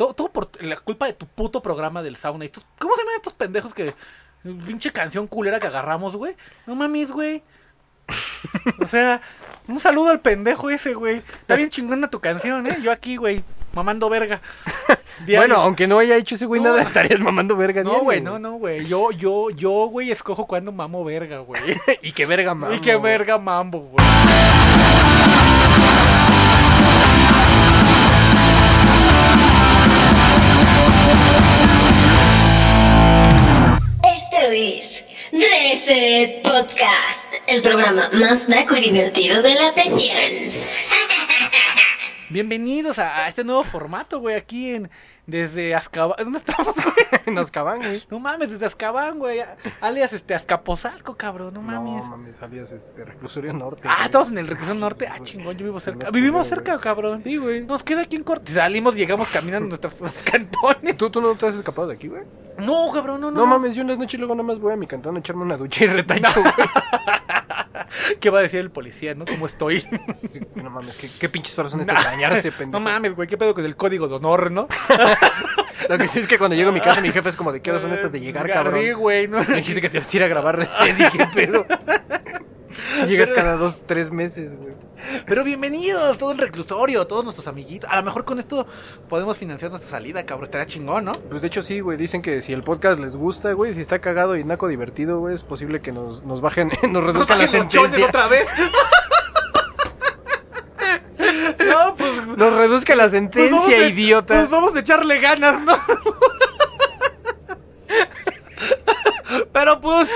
Todo, todo por la culpa de tu puto programa del sauna. ¿Y ¿Cómo se llaman estos pendejos que... Pinche canción culera que agarramos, güey. No mames, güey. O sea, un saludo al pendejo ese, güey. Está bien chingona tu canción, ¿eh? Yo aquí, güey, mamando verga. Diario. Bueno, aunque no haya hecho ese güey No. nada, estarías mamando verga. No, güey, no, no, güey. Yo, yo, yo, güey, escojo cuando mamo verga, güey. Y qué verga, mamá. y qué verga mambo, güey. Es Reset Podcast, el programa más naco y divertido de la región. Bienvenidos a, a este nuevo formato, güey, aquí en... Desde Azkaban... ¿Dónde estamos, güey? Nos caban, güey. No mames, desde Azkaban, güey. Alias, este, Azcapotzalco, cabrón, no mames. No mames, salías este reclusorio norte. ah, güey. estamos en el Reclusorio Norte. Ah, chingón, yo vivo cerca. Vivimos cerca, cabrón. Sí, güey. Nos queda aquí en corte. Salimos, llegamos caminando en nuestros cantones. ¿Tú, ¿Tú no te has escapado de aquí, güey? No, cabrón, no, no. No, mames, yo unas noches luego nada más voy a mi cantón a echarme una ducha y retacho, güey. ¿Qué va a decir el policía, no? ¿Cómo estoy? Sí, no mames, ¿qué, qué pinches horas son estas de bañarse, pendejo. No mames, güey, ¿qué pedo con el código de honor, no? Lo que sí es que cuando llego a mi casa, mi jefe es como, ¿de qué horas son estas de llegar, cabrón? Sí, güey, no. Me dijiste que te ibas a ir a grabar recién, dije, pero... Llegas cada dos, tres meses, güey. Pero bienvenidos, todo el reclusorio, todos nuestros amiguitos. A lo mejor con esto podemos financiar nuestra salida, cabrón. Estaría chingón, ¿no? Pues de hecho sí, güey, dicen que si el podcast les gusta, güey, si está cagado y naco divertido, güey, es posible que nos, nos bajen, nos reduzcan la los chones sentencia. otra vez. no, pues. Nos reduzca la pues sentencia, idiota. Pues vamos a echarle ganas, ¿no? Pero pues,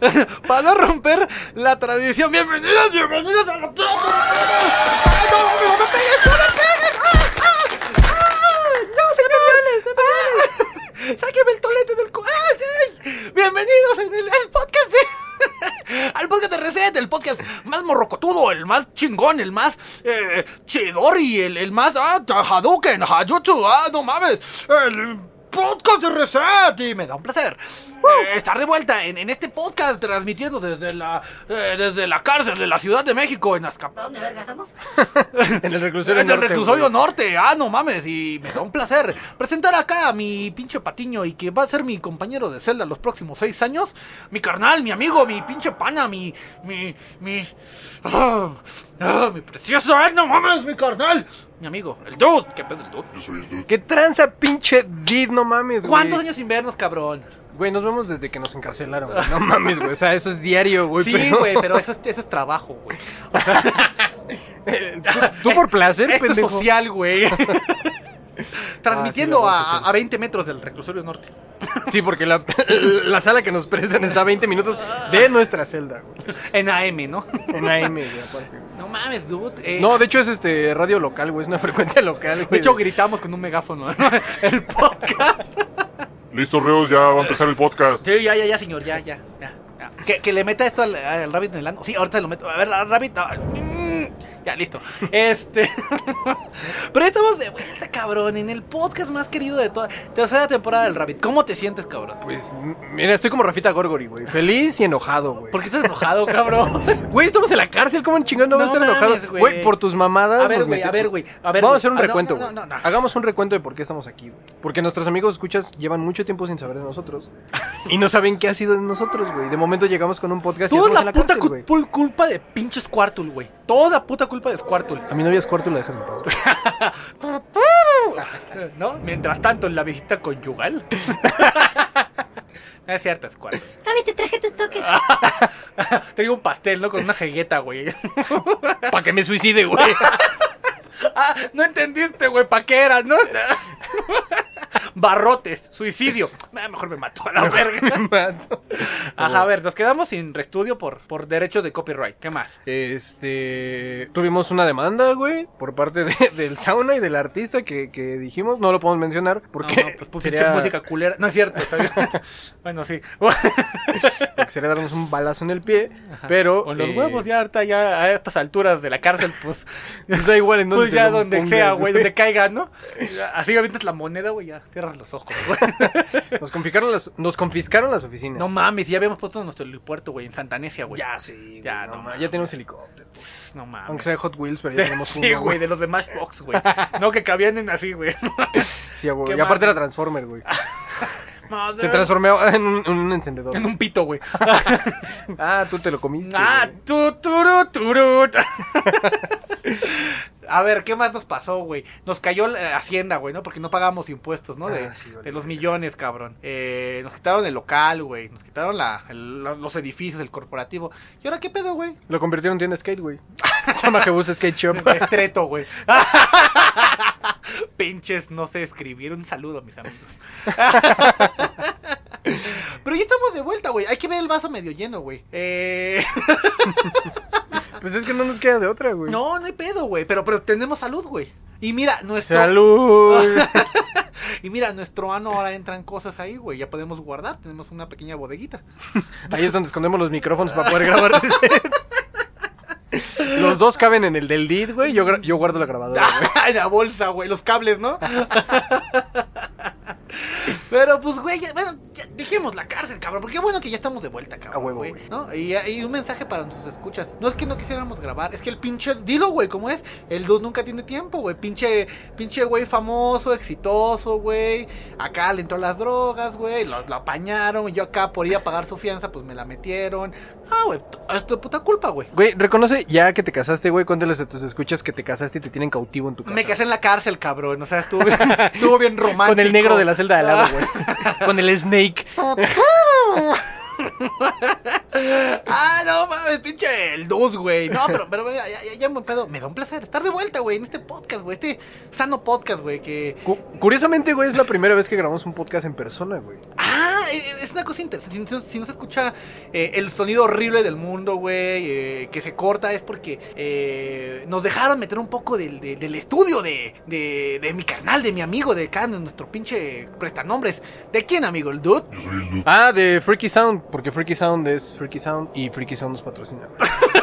para no romper la tradición, bienvenidos, bienvenidos a la ¡Ay, no, no me pegues, no me pegues! ¡Ah, ah, ah! ¡No, señores! ¡Ah! ¡Sáqueme el tolete del cu... ¡Bienvenidos en el, podcast! Al podcast de Reset, el podcast más morrocotudo, el más chingón, el más eh, chidori, el, el más ah, Hadouken, Hayutsu, ah, no mames, el podcast de Reset y me da un placer. Eh, estar de vuelta en, en este podcast transmitiendo desde la eh, desde la cárcel de la Ciudad de México en Azkaban. ¿Dónde verga estamos? En el reclusorio En el norte, reclusorio norte, ah, no mames, y me da un placer presentar acá a mi pinche patiño y que va a ser mi compañero de celda los próximos seis años, mi carnal, mi amigo, mi pinche pana, mi, mi, mi, ah, ah, mi precioso, ah, no mames, mi carnal, mi amigo, el dude, ¿qué pedo el dude? ¿Qué tranza, pinche Did? No mames, güey. ¿Cuántos años sin vernos, cabrón? Güey, nos vemos desde que nos encarcelaron, güey. No mames, güey. O sea, eso es diario, güey. Sí, pero- güey, pero eso es, eso es trabajo, güey. ¿Tú, tú por placer, Esto es social, güey. Transmitiendo Ah, sí, a, a 20 metros del reclusorio norte. Sí, porque la, la sala que nos prestan está a 20 minutos de nuestra celda, güey. En AM, ¿no? En AM, güey, aparte. No mames, dude. eh, No, de hecho es este radio local, güey. Es una frecuencia local, güey. De hecho, gritamos con un megáfono ¿no? el podcast. Listo, Reos, ya va a empezar el podcast. Sí, ya, ya, ya, señor, ya, ya. ya, ya. Que, que le meta esto al, al rabbit en el ano. Sí, ahorita lo meto. A ver, la rabbit. no. Ya, listo. Este. Pero estamos de vuelta, cabrón, en el podcast más querido de toda. Tercera temporada del rabbit. ¿Cómo te sientes, cabrón? Pues, mira, estoy como Rafita Gorgori, güey. Feliz y enojado, güey. ¿Por qué estás enojado, cabrón? Güey, estamos en la cárcel, ¿cómo en chingón no vas a No estar enojado? güey. Güey, por tus mamadas. A ver, güey, a ver, güey, a ver, Vamos a hacer un Ah, no, recuento, no, no, no, no. Hagamos un recuento de por qué estamos aquí, güey. Porque nuestros amigos escuchas llevan mucho tiempo sin saber de nosotros. y no saben qué ha sido de nosotros, güey. De momento llegamos con un podcast y Toda estamos la la puta cárcel, culpa de pinche Squirtle, güey. Toda puta culpa de Squirtle. A mi novia y la dejas en paz. ¿No? Mientras tanto, en la visita conyugal. No es cierto, Squirtle. Ravi, te traje tus toques. Tengo un pastel, ¿no? Con una cegueta, güey. Para que me suicide, güey. Ah, no entendiste, güey, pa' qué era, ¿no? Barrotes, suicidio. Ah, mejor me mato a la verga. Me mato. Ajá, a ver, nos quedamos sin reestudio por, por derechos de copyright. ¿Qué más? Este. Tuvimos una demanda, güey, por parte de- del sauna y del artista que, que dijimos. No lo podemos mencionar porque no, no, pues puse sería, música culera. No es cierto, está bien. bueno, sí. sería darnos un balazo en el pie. Pero. Con los eh, huevos ya ahorita, ya a estas alturas de la cárcel, pues. pues da igual en Pues te ya lo donde sea, güey, donde caiga, ¿no? Así avientas la moneda, güey, ya cierras los ojos, güey. Nos confiscaron las, nos confiscaron las oficinas. No mames, ya habíamos puesto nuestro helipuerto, güey, en Santanesia, güey. Ya, sí. Ya, Ya, no no, mames. ya tenemos helicóptero. No mames. Aunque sea de Hot Wheels, pero ya tenemos uno. Sí, güey, de los de Matchbox, güey. No, que cabían en así, güey. Sí, güey. ¿Qué Y aparte más? era Transformer, güey. Madre. Se transformó en un, en un encendedor. En un pito, güey. Ah, tú te lo comiste. Ah, güey. tu, turu, turu. A ver, ¿qué más nos pasó, güey? Nos cayó la Hacienda, güey, ¿no? Porque no pagamos impuestos, ¿no? De, Ah, sí, vale. de los millones, cabrón. Eh, nos quitaron el local, güey. Nos quitaron la, el- los edificios, el corporativo. ¿Y ahora qué pedo, güey? Lo convirtieron en tienda skate, güey. Se llama Jebus Skate Shop. Estreto, güey. Pinches, no sé escribir. Un saludo, mis amigos. Pero ya estamos de vuelta, güey. Hay que ver el vaso medio lleno, güey. Eh... Pues es que no nos queda de otra, güey. No, no hay pedo, güey. Pero, pero tenemos salud, güey. Y mira, nuestro. ¡Salud! Y mira, nuestro ano ahora entran cosas ahí, güey. Ya podemos guardar. Tenemos una pequeña bodeguita. Ahí es donde escondemos los micrófonos para poder grabar. Los dos caben en el del lead, güey. Yo, yo guardo la grabadora, en la bolsa, güey. Los cables, ¿no? Pero pues, güey, bueno, ya dejemos la cárcel, cabrón. Porque bueno que ya estamos de vuelta, cabrón. A huevo, güey. ¿no? Y, y un mensaje para nuestros escuchas. No es que no quisiéramos grabar, es que el pinche. Dilo, güey, ¿cómo es? El dude nunca tiene tiempo, güey. Pinche, pinche, güey, famoso, exitoso, güey. Acá le entró las drogas, güey. Lo, lo apañaron. Y yo acá por ir a pagar su fianza, pues me la metieron. No, güey, es tu puta culpa, güey. Güey, reconoce ya que te casaste, güey. Cuéntales a tus escuchas que te casaste y te tienen cautivo en tu casa. Me casé en la cárcel, cabrón. O sea, estuvo bien, estuvo bien romántico. Con el negro de la celda de al lado, güey. Con el Snake. ah, no mames, pinche el dude, güey. No, pero, pero ya, ya, ya me pedo. Me da un placer estar de vuelta, güey, en este podcast, güey. Este sano podcast, güey, que... Cu- curiosamente, güey, es la primera vez que grabamos un podcast en persona, güey. Ah, es una cosa interesante. Si, no- si no se escucha eh, el sonido horrible del mundo, güey, eh, que se corta, es porque eh, nos dejaron meter un poco del, de- del estudio de, de, de mi carnal, de mi amigo, de acá, de nuestro pinche prestanombres. ¿De quién, amigo? ¿El dude? Yo soy el dude. Ah, de Freaky Sound, porque Freaky Sound es Freaky Sound y Freaky Sound nos patrocina.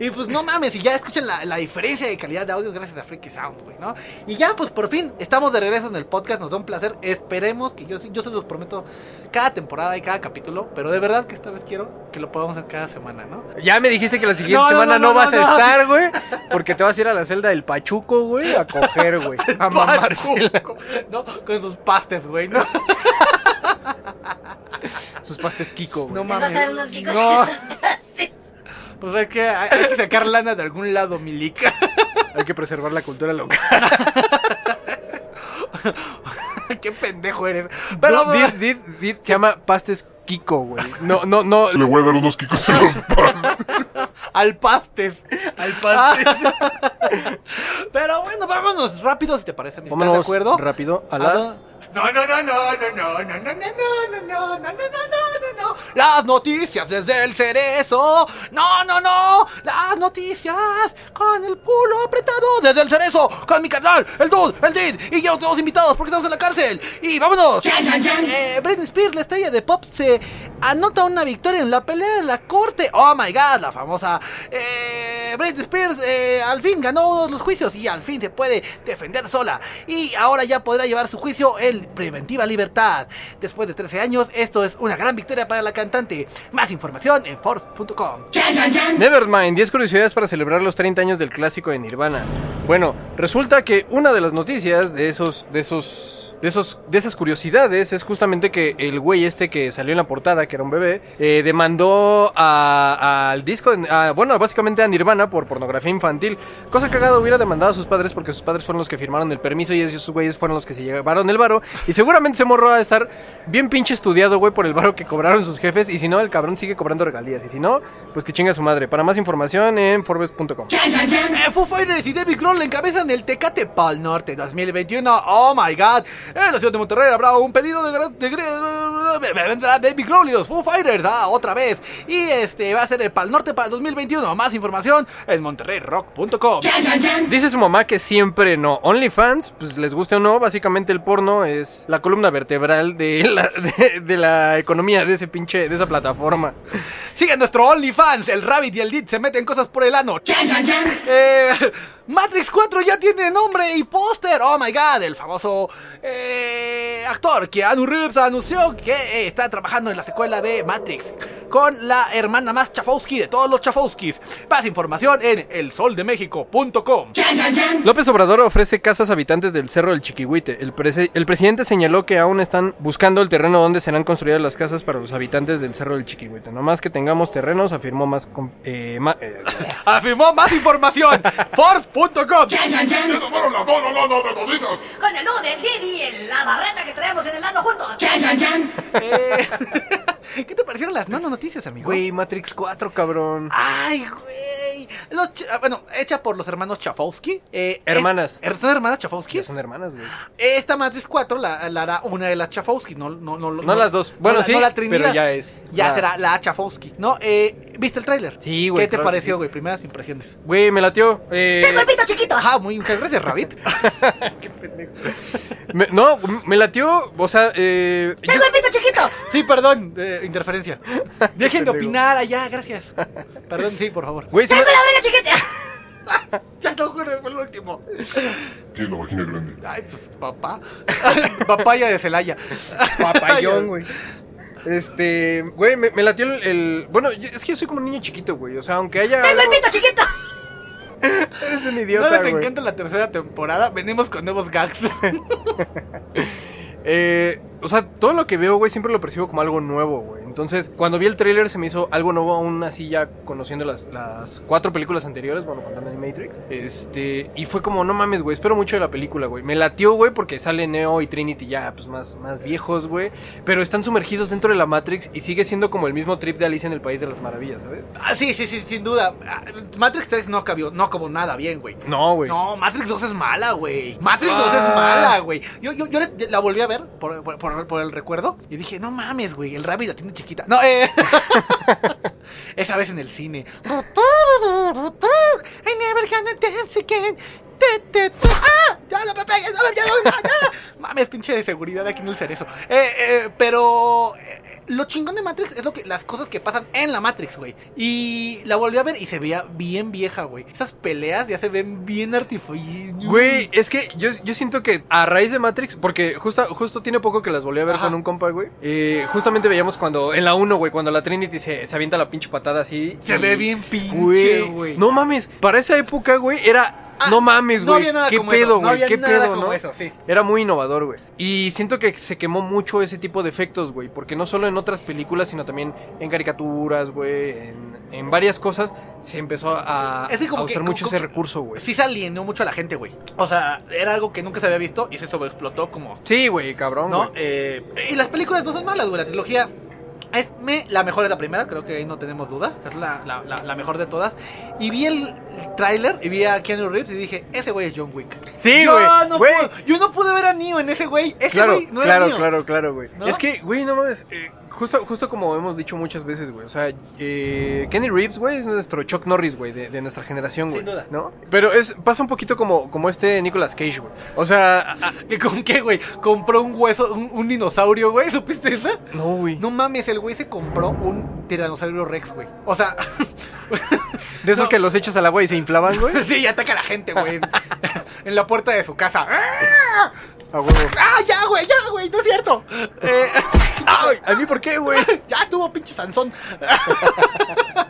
Y pues no mames, y ya escuchen la, la diferencia de calidad de audios gracias a Freaky Sound, güey, ¿no? Y ya, pues por fin, estamos de regreso en el podcast, nos da un placer. Esperemos que yo, sí- yo se los prometo cada temporada y cada capítulo, pero de verdad que esta vez quiero que lo podamos hacer cada semana, ¿no? Ya me dijiste que la siguiente No, semana no, no, no, vas no, a estar, güey. Porque te vas a ir a la celda del Pachuco, güey, a coger, güey. A. Pachuco, ¿No? Con sus pastes, güey, ¿no? Sus pastes Kiko, güey. No mames. unos No. Pues hay que, hay, hay que sacar lana de algún lado, milica. Hay que preservar la cultura local. Qué pendejo eres. Pero, Did- Did- Did se llama pastes Kiko, güey. No, no, no. Le voy a dar unos kikos en los pasos. al pastes. Al pastes. Pero bueno, vámonos rápido si te parece. ¿Estás Vámonos de acuerdo? rápido a Ah, las... No, no, no, no, no, no, no, no, no, no, no, no, no, no, no, no, no, no. Las noticias desde el cerezo. No, no, no. Las noticias con el culo apretado desde el cerezo. Con mi canal, el Dude, el Did. Y ya nos tenemos invitados porque estamos en la cárcel. Y vámonos. Eh, Britney Spears, la estrella de pop, se anota una victoria en la pelea en la corte. Oh my god, la famosa eh, Britney Spears eh, al fin ganó los juicios y al fin se puede defender sola. Y ahora ya podrá llevar su juicio en preventiva libertad. Después de 13 años, esto es una gran victoria para la cantante. Más información en force.com. Nevermind, 10 curiosidades para celebrar los 30 años del clásico de Nirvana. Bueno, resulta que una de las noticias de esos, de esos, de esos, de esas curiosidades es justamente que el güey este que salió en la portada, que era un bebé, eh, demandó a- al disco, a- bueno, básicamente a Nirvana por pornografía infantil. Cosa cagada hubiera demandado a sus padres porque sus padres fueron los que firmaron el permiso y esos güeyes fueron los que se llevaron el varo. Y seguramente se morró a estar bien pinche estudiado, güey, por el varo que cobraron sus jefes. Y si no, el cabrón sigue cobrando regalías. Y si no, pues que chinga su madre. Para más información en Forbes.com. Eh, Foo Fighters y David Grohl encabezan el Tecate Pal Norte 2021. Oh my god. En la ciudad de Monterrey habrá un pedido de, de gra- vendrá David Grohl y los Foo Fighters. Ah, otra vez. Y este va a ser el Pal Norte para el 2021. Más información en monterreyrock.com. Dice su mamá que siempre no. OnlyFans, pues les guste o no, básicamente el porno es la columna vertebral de la, de, de la economía de ese pinche, de esa plataforma. Sigue nuestro OnlyFans. El Rabbit y el Dit se meten cosas por el ano. Eh, Matrix 4 ya tiene nombre y póster. Oh my god, el famoso eh, actor Keanu Reeves anunció que eh, está trabajando en la secuela de Matrix con la hermana más Chafowski de todos los Chafowskis. Más información en elsoldemexico.com. López Obrador ofrece casas a habitantes del Cerro del Chiquihuite. El, prese- el presidente señaló que aún están buscando el terreno donde serán construidas las casas para los habitantes del Cerro del Chiquihuite. No más que tengamos terrenos, afirmó más... eh, ma- eh, Afirmó más información. Force.com. ¡Esas fueron las dos, no, no, no, no, dices! Con el nudo del Didi y la barreta que traemos en el lado juntos. Eh, ¿Qué te parecieron las nano noticias, amigo? Güey, Matrix 4, cabrón. Ay, güey. Los ah, bueno, hecha por los hermanos Chafowski. Eh, Hermanas. er- ¿Son hermanas Chafowski? Ya son hermanas, güey. Esta Matrix 4 la, la hará una de las Chafowski, no, no, no, No las dos. Bueno, sí, la Trinidad. pero ya es Ya la- será la Chafowski, ¿no? Eh, ¿Viste el tráiler? Sí, güey, ¿Qué te pareció, sí. güey? Primeras impresiones. Güey, me latió. Eh, ¡Tengo el pito chiquito! Ajá, muy muchas gracias, Rabbit. me- no, me latió, o sea, eh, yo- ¡Tengo el pito chiquito! sí, perdón, eh, interferencia. Dejen de opinar allá, gracias. Perdón, sí, por favor. güey, me- ¡Tengo la verga chiquita! Ya no ocurre, fue el último. Tiene la vagina grande. Ay, pues, papá. Papaya de Celaya. Papayón, güey. Este, güey, me, me latió el, el- Bueno, es que yo soy como un niño chiquito, güey. O sea, aunque haya. ¡Tengo el algo- pito chiquito! Eres un ¿No idiota, les güey. encanta la tercera temporada? Venimos con nuevos gags. Eh, o sea, todo lo que veo, güey, siempre lo percibo como algo nuevo, güey. Entonces, cuando vi el tráiler se me hizo algo nuevo, aún así ya conociendo las, las cuatro películas anteriores, bueno, contando el Matrix. Este, y fue como, no mames, güey, espero mucho de la película, güey. Me latió, güey, porque sale Neo y Trinity ya, pues, más, más viejos, güey. Pero están sumergidos dentro de la Matrix y sigue siendo como el mismo trip de Alicia en el País de las Maravillas, ¿sabes? Ah, sí, sí, sí, sin duda. Ah, Matrix 3 no cabió, no como nada bien, güey. No, güey. No, Matrix 2 es mala, güey. Matrix 2 Ah. es mala, güey. Yo, yo, yo la volví a ver por, por- por- el recuerdo y dije, no mames, güey, el Rabbit la tiene chiquita. No, eh. Esa vez en el cine. I never gonna dance again. ¡Ah! ¡Ya! ¡No me ya, no, ya, ya! Mames, pinche de seguridad aquí no el cerezo. Eh, eh, pero eh, lo chingón de Matrix es lo que las cosas que pasan en la Matrix, güey. Y la volví a ver y se veía bien vieja, güey. Esas peleas ya se ven bien artificiales. Güey, es que yo, yo siento que a raíz de Matrix, porque justo, justo tiene poco que las volví a ver Ajá. con un compa, güey. eh, justamente veíamos cuando, en la 1, güey, cuando la Trinity se, se avienta la pinche patada así. Se y- ve bien pinche, güey. No mames, para esa época, güey, era. Ah, no mames, no güey. nada ¿Qué pedo, no güey? había ¿Qué nada pedo, como no? eso, sí. Era muy innovador, güey. Y siento que se quemó mucho ese tipo de efectos, güey. Porque no solo en otras películas, sino también en caricaturas, güey. En, en varias cosas se empezó a, Es que a que- usar mucho ese recurso, güey. Sí se alienó mucho a la gente, güey. O sea, era algo que nunca se había visto y se sobreexplotó como Sí, güey, cabrón. ¿no? Eh, y las películas no son malas, güey. La trilogía es me, la mejor es la primera, creo que ahí no tenemos duda. Es la, la- la- la mejor de todas. Y vi el tráiler y vi a Keanu Reeves y dije, ese güey es John Wick. Sí, Yo güey, no güey. pude- yo no pude ver a Neo en ese güey. Ese Claro, güey no era claro, Neo. claro, claro, güey. ¿No? Es que, güey, no mames. eh, justo, justo como hemos dicho muchas veces, güey. O sea, eh, Kenny Reeves, güey, es nuestro Chuck Norris, güey, de, de nuestra generación, güey. Sin duda. ¿No? Pero es, pasa un poquito como, como este Nicolas Cage, güey. O sea, a- a- ¿Y con qué, güey? Compró un hueso, un, un dinosaurio, güey. ¿Supiste esa? no, güey. No mames, el güey se compró un tiranosaurio rex, güey. O sea, de esos no. que los echas al agua y se inflaban, güey. sí, y ataca a la gente, güey. en- en la puerta de su casa. ¡Ah! A huevo. ¡Ah, ya, güey! ¡Ya, güey! ¡No es cierto! Eh, Ay, ¿A mí por qué, güey? ya estuvo pinche Sansón.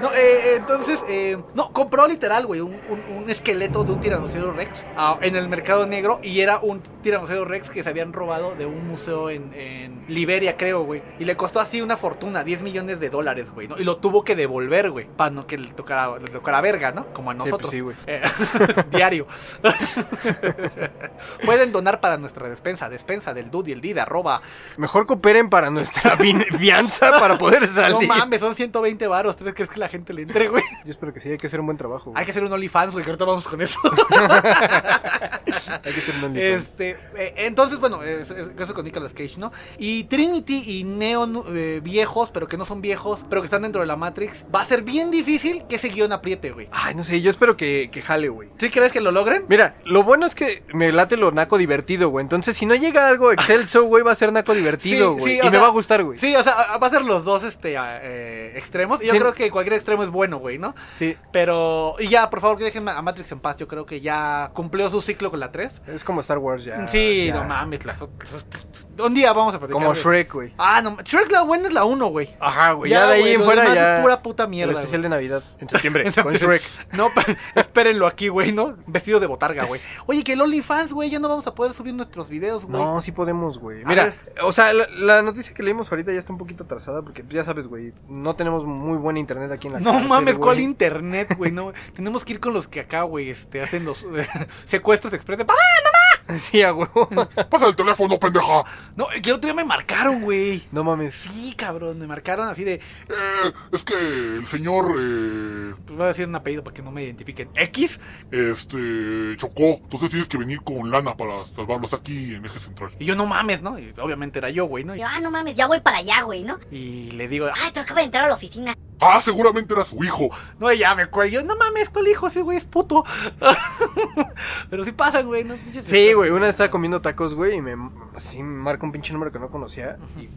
no, eh, entonces, eh, no, compró literal, güey, un, un- un esqueleto de un tiranosaurio rex ah, en el mercado negro y era un tiranosaurio rex que se habían robado de un museo en, en Liberia, creo, güey. Y le costó así una fortuna, 10 millones de dólares, güey, ¿no? Y lo tuvo que devolver, güey, para no que le tocara, le tocara verga, ¿no? Como a pues nosotros. sí, güey. Eh, diario. Pueden donar para nuestra despensa, despensa del dude y el did, arroba Mejor cooperen para nuestra fianza para poder No salir. mames, son 120 varos. ¿Tú crees que la gente le entre, güey? Yo espero que sí, hay que hacer un buen trabajo, güey. Hay que hacer un OnlyFans, güey, que ahorita vamos con eso. Hay que hacer un OnlyFans. este, eh, entonces, bueno, es- es- eso con Nicolas Cage, ¿no? Y Trinity y Neo nu- eh, viejos, pero que no son viejos, pero que están dentro de la Matrix, va a ser bien difícil que ese guion apriete, güey. Ay, no sé, yo espero que, que jale, güey. ¿Sí crees que lo logren? Mira, lo bueno es que me late lo naco divertido, güey. Entonces, si no llega algo excelso, güey, va a ser naco divertido, Sí, güey. sí, y me sea, va a gustar, güey. Sí, o sea, va a ser los dos este, eh, extremos. Y yo Sí. creo que cualquier extremo es bueno, güey, ¿no? Sí. Pero, y ya, por favor, que dejen a Matrix en paz. Yo creo que ya cumplió su ciclo con la 3. Es como Star Wars ya. sí, ya. no mames. las otras- un día vamos a platicar. Como Shrek, güey. Ah, no, Shrek la buena es la 1, güey. Ajá, güey. Ya, de ahí güey, en fuera ya. es pura puta mierda. El especial de Navidad. En septiembre. con Shrek. No, espérenlo aquí, güey, ¿no? Vestido de botarga, güey. Oye, que el OnlyFans, güey, ya no vamos a poder subir nuestros videos, güey. No, sí podemos, güey. Mira, o sea, la, la noticia que leímos ahorita ya está un poquito atrasada porque ya sabes, güey, no tenemos muy buen internet aquí en la No cárcel, mames, ¿cuál internet, güey? No, tenemos que ir con los que acá, güey, este, hacen los secuestros express de... ¡Papá! Sí, a huevo. Pasa el teléfono, pendeja. No, que el otro día me marcaron, güey. No mames. Sí, cabrón, me marcaron así de... Eh, es que el señor, eh, Pues voy a decir un apellido para que no me identifiquen. X. este, chocó. Entonces tienes que venir con lana para salvarlos aquí en eje central. Y yo, no mames, ¿no? Y obviamente era yo, güey, ¿no? Y yo, ah, no mames, ya voy para allá, güey, ¿no? Y le digo, Ay, pero acaba de entrar a la oficina. Ah, seguramente era su hijo. no, ya me cuello. No mames, ¿cuál hijo? Ese güey es puto. Pero sí pasan, güey, ¿no? Pinches Sí, güey, una vez estaba comiendo tacos, güey, y me así me marca un pinche número que no conocía. Y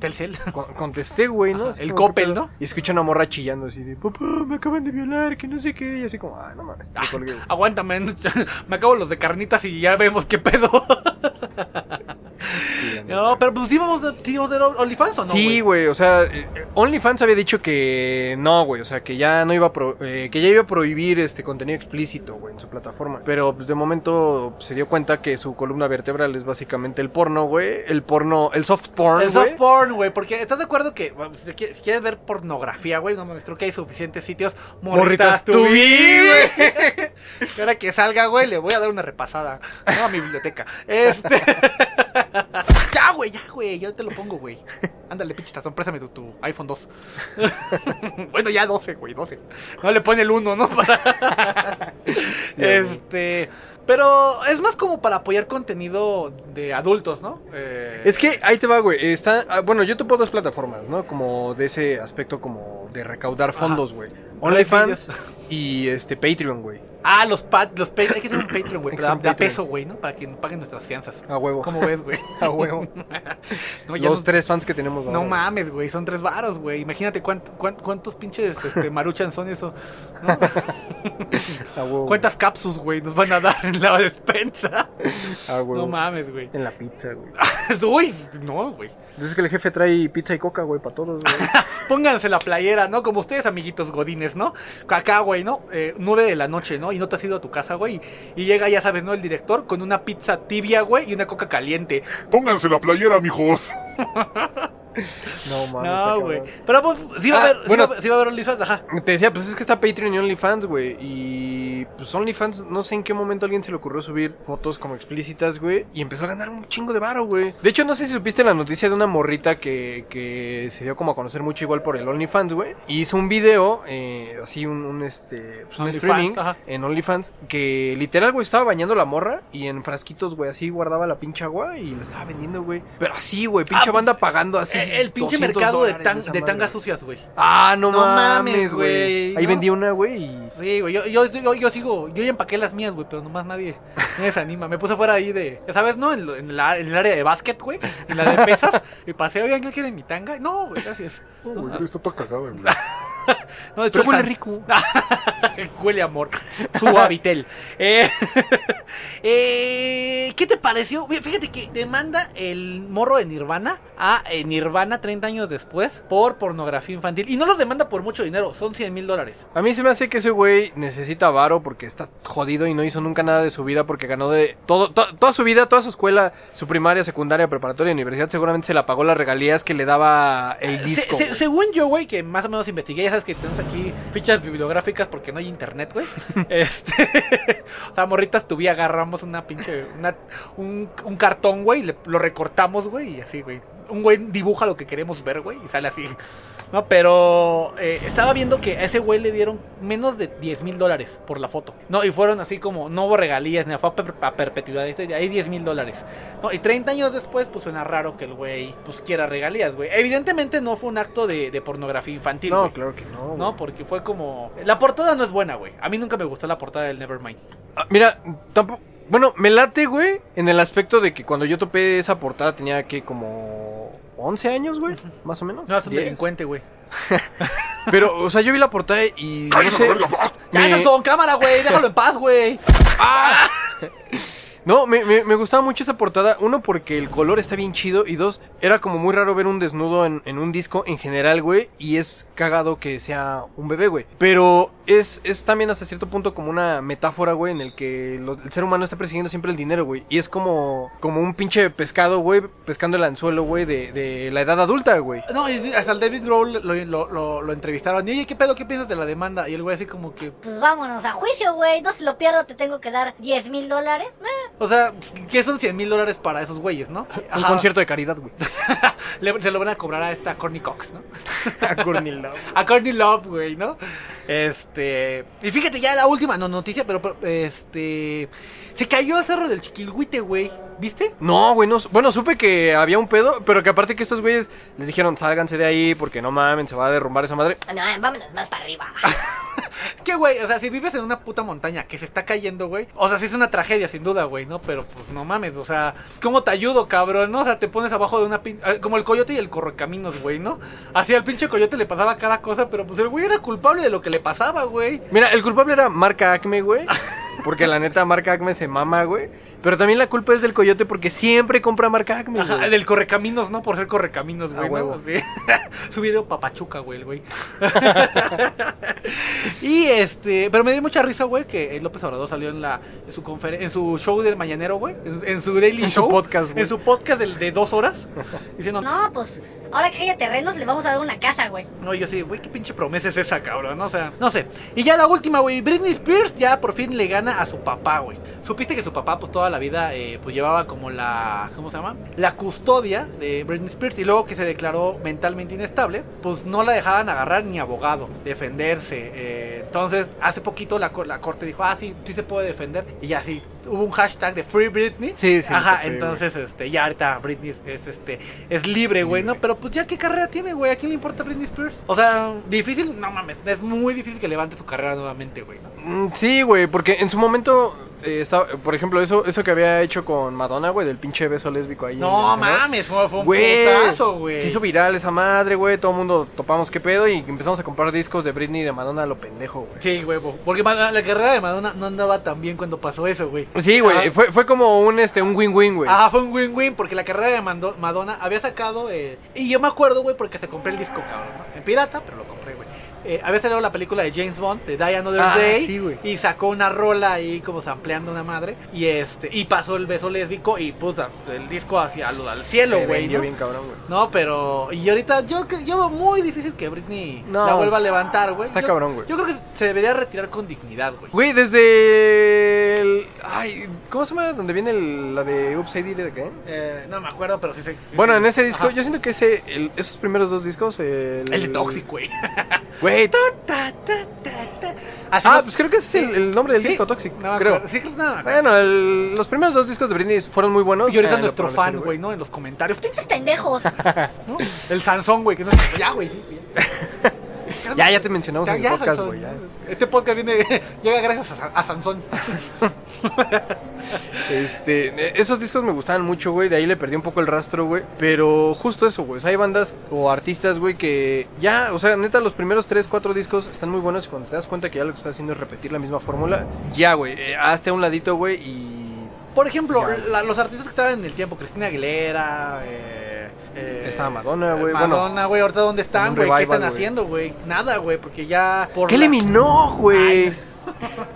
Telcel. con- contesté, güey, ¿no? Así el como, Coppel. ¿no? Y escucho una morra chillando así de, papá, me acaban de violar, que no sé qué. Y así como, ah, no mames, te colgué, güey. Aguántame, me acabo los de carnitas y ya vemos qué pedo. No, pero pues sí vamos a, sí vamos a hacer OnlyFans o no. Sí, güey, o sea, eh, OnlyFans había dicho que no, güey, o sea, que ya no iba a pro- eh, que ya iba a prohibir este contenido explícito, güey, en su plataforma. Pero pues de momento se dio cuenta que su columna vertebral es básicamente el porno, güey, el porno, el soft porn, El soft porn, güey, porque ¿estás de acuerdo que bueno, si quieres, si quieres ver pornografía, güey? No mames, creo que hay suficientes sitios. Morritas be, güey. Y ahora que salga, güey, le voy a dar una repasada no, a mi biblioteca. Este. ya, güey, ya, güey, yo te lo pongo, güey. Ándale, pinche tazón, préstame tu, tu iPhone 2. bueno, ya 12, güey, 12. No le pone el 1, ¿no? Para. este. Pero es más como para apoyar contenido de adultos, ¿no? Eh, Es que ahí te va, güey. Está, ah, bueno, yo topo dos plataformas, ¿no? Como de ese aspecto como de recaudar fondos, güey. OnlyFans y este Patreon, güey. Ah, los pat, los pa- hay que hacer un Patreon, güey, pero Patreon. peso, güey, ¿no? Para que nos paguen nuestras fianzas. A huevo. ¿Cómo ves, güey? A huevo. No, ya Los no- tres fans que tenemos No ahora. mames, güey, son tres varos, güey. Imagínate cuánt- cuánt- cuántos pinches este, maruchan son eso. ¿Cuántas capsus, güey, nos van a dar en la despensa? No mames, güey. En la pizza, güey. Uy, no, güey. Dices que el jefe trae pizza y coca, güey, para todos, güey. Pónganse la playera, ¿no? Como ustedes, amiguitos godines, ¿no? Acá, güey, ¿no? Eh, nueve de la noche, ¿no? Y no te has ido a tu casa, güey. Y llega, ya sabes, ¿no? El director con una pizza tibia, güey, y una coca caliente. Pónganse la playera, mijos. No mames. No, güey. Pero pues, sí va a Ah, haber, sí bueno. va a haber- sí va a haber OnlyFans, ajá. Te decía, pues es que está Patreon y OnlyFans, güey. Y pues OnlyFans, no sé en qué momento a alguien se le ocurrió subir fotos como explícitas, güey. Y empezó a ganar un chingo de varo, güey. De hecho, no sé si supiste la noticia de una morrita que, que se dio como a conocer mucho igual por el OnlyFans, güey. Y hizo un video, eh, así un, un, este, pues, un streaming en OnlyFans. Que literal, güey, estaba bañando la morra. Y en frasquitos, güey, así guardaba la pinche agua y lo estaba vendiendo, güey. Pero así, güey, pinche Ah, pues, banda pagando así. Eh, el pinche 200 mercado de, tan- de tangas sucias, güey. Ah, no, No mames, güey. Ahí ¿no? vendí una, güey, y... Sí, güey, yo, yo, yo, yo sigo, yo ya empaqué las mías, güey, pero nomás nadie me desanima. Me puse fuera ahí de, ya sabes, ¿no? En, lo- en la- en el área de básquet, güey, en la de pesas, y pasé, oigan, ¿qué quieren mi tanga? No, güey, gracias. Oh, güey, está toda cagada, güey. No, de hecho, Pero huele rico. Huele amor. Su habitel. Eh, eh, ¿Qué te pareció? Fíjate que demanda el morro de Nirvana a eh, Nirvana 30 años después por pornografía infantil. Y no los demanda por mucho dinero, son 100 mil dólares. A mí se me hace que ese güey necesita varo porque está jodido y no hizo nunca nada de su vida porque ganó de... todo to- Toda su vida, toda su escuela, su primaria, secundaria, preparatoria, universidad, seguramente se la pagó las regalías que le daba el disco. se- según yo, güey, que más o menos investigué, ya sabes que tenemos aquí fichas bibliográficas porque no hay internet, güey. este, o sea, morritas tuve agarramos una pinche, una, un, un cartón, güey, lo recortamos, güey, y así, güey. Un güey dibuja lo que queremos ver, güey, y sale así. No, pero eh, estaba viendo que a ese güey le dieron menos de 10 mil dólares por la foto. No, y fueron así como, no hubo regalías, ni fue a, per- a perpetuidad. este, Hay 10 mil dólares. No, y 30 años después, pues suena raro que el güey, pues quiera regalías, güey. Evidentemente no fue un acto de, de pornografía infantil, No, claro que no. No, porque fue como... La portada no es buena, güey. A mí nunca me gustó la portada del Nevermind. Ah, mira, tampoco... Bueno, me late, güey, en el aspecto de que cuando yo topé esa portada tenía que como 11 años, güey, más o menos. No, es un 10. delincuente, güey. Pero, o sea, yo vi la portada y no sé. Ya, me- cámara, güey, déjalo en paz, güey. No, me, me- me gustaba mucho esa portada. Uno, porque el color está bien chido. Y dos, era como muy raro ver un desnudo en, en un disco en general, güey. Y es cagado que sea un bebé, güey. Pero es, es también hasta cierto punto como una metáfora, güey, en el que lo- el ser humano está persiguiendo siempre el dinero, güey. Y es como, como un pinche pescado, güey, pescando el anzuelo, güey, de, de la edad adulta, güey. No, y hasta el David Grohl lo, lo, lo, lo entrevistaron. Y oye, ¿qué pedo? ¿Qué piensas de la demanda? Y el güey así como que... Pues vámonos a juicio, güey. No, si lo pierdo, te tengo que dar 10 mil dólares. Eh, O sea, ¿qué son 100 mil dólares para esos güeyes, no? Un Ajá. concierto de caridad, güey. Le- se lo van a cobrar a esta Courtney Cox, ¿no? A Courtney Love. A Courtney Love, güey, ¿no? Este. Y fíjate ya la última, no noticia, pero, pero, este. Se cayó el cerro del Chiquilhuite, güey. ¿Viste? No, güey, no, bueno, supe que había un pedo, pero que aparte que estos güeyes les dijeron, sálganse de ahí porque no mamen, se va a derrumbar esa madre. No, vámonos más para arriba. Que, güey, o sea, si vives en una puta montaña que se está cayendo, güey. O sea, sí es una tragedia, sin duda, güey, ¿no? Pero pues no mames, o sea, pues, ¿cómo te ayudo, cabrón? ¿No? O sea, te pones abajo de una pin... eh, Como el coyote y el correcaminos, güey, ¿no? Así al pinche coyote le pasaba cada cosa, pero pues el güey era culpable de lo que le pasaba, güey. Mira, el culpable era Marca Acme, güey. Porque la neta, Marca Acme se mama, güey. Pero también la culpa es del coyote porque siempre compra Marca Acme, Ajá, güey. del correcaminos, ¿no? Por ser correcaminos, güey. A ¿no? Sí. Su video papachuca, güey, el güey. y este, pero me dio mucha risa, güey, que López Obrador salió en la en su en su show del mañanero, güey, en, en su daily En su show, podcast, güey. en su podcast del- de, dos horas, diciendo, No, pues ahora que haya terrenos, le vamos a dar una casa, güey. no, yo sí, güey, qué pinche promesa es esa, cabrón, o sea, no sé. Y ya la última, güey, Britney Spears ya por fin le gana a su papá, güey. Supiste que su papá, pues toda la vida, eh, pues llevaba como la, ¿cómo se llama? La custodia de Britney Spears y luego que se declaró mentalmente inestable, pues no la dejaban agarrar ni abogado, defenderse. eh, entonces, hace poquito la, la corte dijo, ah, sí, sí se puede defender. Y ya sí, hubo un hashtag de Free Britney. Sí, sí, Ajá, entonces, este, ya ahorita Britney es, este, es libre, güey, ¿no? Pero pues ya qué carrera tiene, güey, ¿a quién le importa Britney Spears? O sea, difícil, no mames, es muy difícil que levante su carrera nuevamente, güey, ¿no? Mm, Sí, güey, porque en su momento eh, estaba, por ejemplo, eso, eso que había hecho con Madonna, güey, del pinche beso lésbico ahí. en No el mames, fue, fue un Güey, putazo, güey. se hizo viral esa madre, güey. Todo el mundo topamos qué pedo y empezamos a comprar discos de Britney y de Madonna a lo pendejo, güey. Sí, güey, po- porque la carrera de Madonna no andaba tan bien cuando pasó eso, güey. Sí, güey, Ajá. fue, fue como un este un win-win, güey. Ajá, fue un win-win porque la carrera de Madonna había sacado. eh, y yo me acuerdo, güey, porque se compré el disco, cabrón, ¿no? En pirata, pero lo compré. Eh, había salido la película de James Bond, de Die Another Ah, Day. sí. Y sacó una rola ahí como sampleando una madre. Y este y pasó el beso lésbico y puso el disco hacia al, al cielo, Se güey. ¿no? bien cabrón, güey. No, pero. Y ahorita yo, yo veo muy difícil que Britney No, la vuelva a levantar, güey. está Yo- cabrón, güey. Yo creo que se debería retirar con dignidad, güey. Güey, desde el... Ay, ¿cómo se llama? Donde viene el- la de Upside Down Again. Eh, no me acuerdo, pero sí sé. sí Bueno, en ese disco, Ajá. yo siento que ese, el- esos primeros dos discos, el... El de Toxic, güey. Güey, Ah, nos- pues creo que ese es el, el nombre del Sí, disco, Toxic, no creo. Sí, no. Bueno, el- los primeros dos discos de Britney fueron muy buenos. Y ahorita eh, nuestro fan, güey, ¿no? En los comentarios. Pinches pendejos. ¿no? El Sansón, güey, que no Ya, güey. ya. Ya, te mencionamos Ya, en el ya, podcast, güey. Este podcast viene, llega gracias a, Sa- a Sansón. Este, esos discos me gustaban mucho, güey. De ahí le perdí un poco el rastro, güey. Pero justo eso, güey. o sea, hay bandas o artistas, güey, que ya, o sea, neta, los primeros 3, 4 discos están muy buenos. Y cuando te das cuenta que ya lo que estás haciendo es repetir la misma fórmula, ya, güey. eh, hazte a un ladito, güey, y. Por ejemplo, la- los artistas que estaban en el tiempo, Cristina Aguilera, eh, eh, Estaba Madonna, güey. Madonna, güey, ahorita dónde están, güey, ¿qué están haciendo, güey? Nada, güey, porque ya por ¿Qué la- eliminó, güey?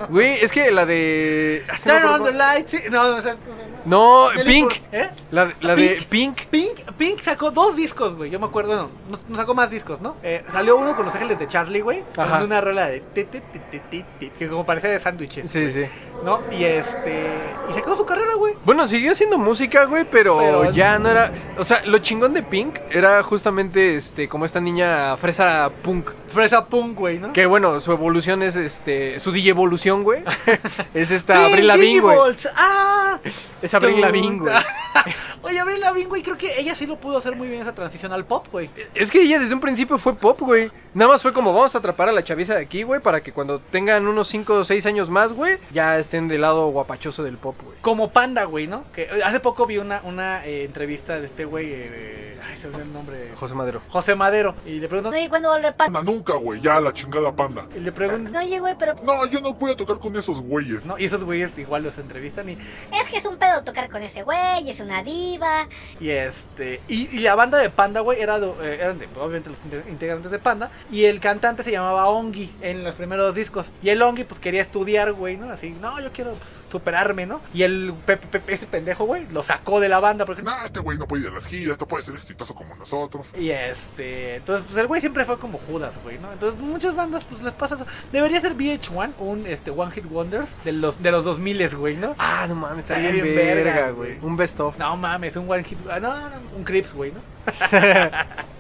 Güey, es que la de. no Turn on the lights. sí, No, no, o sea, ¿cómo se llama? No, Pink. ¿Eh? La, la de Pink. Pink, Pink sacó dos discos, güey. Yo me acuerdo, no, no, no sacó más discos, ¿no? Eh, salió uno con los ángeles de Charlie, güey. Con una rola de ti, ti, que como parecía de sándwiches. Sí, sí. ¿No? Y este. Y sacó su carrera, güey. Bueno, siguió haciendo música, güey, pero, Pero- ya no era. O sea, lo chingón de Pink era justamente este, como esta niña fresa punk. Fresa Punk, güey, ¿no? Que bueno, su evolución es este. Su DJ evolución, güey. es esta Avril Lavigne, güey. ¡Ah! Es Avril Lavigne, güey. Oye, Avril Lavigne, güey, creo que ella sí lo pudo hacer muy bien esa transición al pop, güey. Es que ella desde un principio fue pop, güey. Nada más fue como vamos a atrapar a la chaviza de aquí, güey, para que cuando tengan unos 5 o 6 años más, güey, ya estén del lado guapachoso del pop, güey. Como Panda, güey, ¿no? Que eh, hace poco vi una, una eh, entrevista de este güey, eh, ay, se me olvidó el nombre. José Madero. José Madero. Y le preguntan, Oye, ¿cuándo va a volver pan? Panda nunca, güey. Ya la chingada panda. y le preguntan, No, oye, güey, pero No, yo no voy a tocar con esos güeyes. ¿no? Y esos güeyes igual los entrevistan y, es que es un pedo tocar con ese güey, es una diva. y este, y, y la banda de Panda, güey, era, eh, eran de, obviamente los inte- integrantes de Panda, y el cantante se llamaba Ongi en los primeros discos. Y el Ongi, pues quería estudiar, güey, ¿no? Así, no, yo quiero pues, superarme, ¿no? Y el Pepe, Pepe, ese pendejo, güey, lo sacó de la banda porque Nah, este güey no puede ir a las giras, no puede ser exitoso como nosotros. Y este, entonces pues el güey siempre fue como Judas, güey, ¿no? Entonces muchas bandas pues les pasa eso. Debería ser VH1, un este One Hit Wonders de los de los 2000, güey, ¿no? Ah, no mames, está bien verga, güey. Un best of. No mames, un One Hit, ah, no, no, un Crips, güey, ¿no?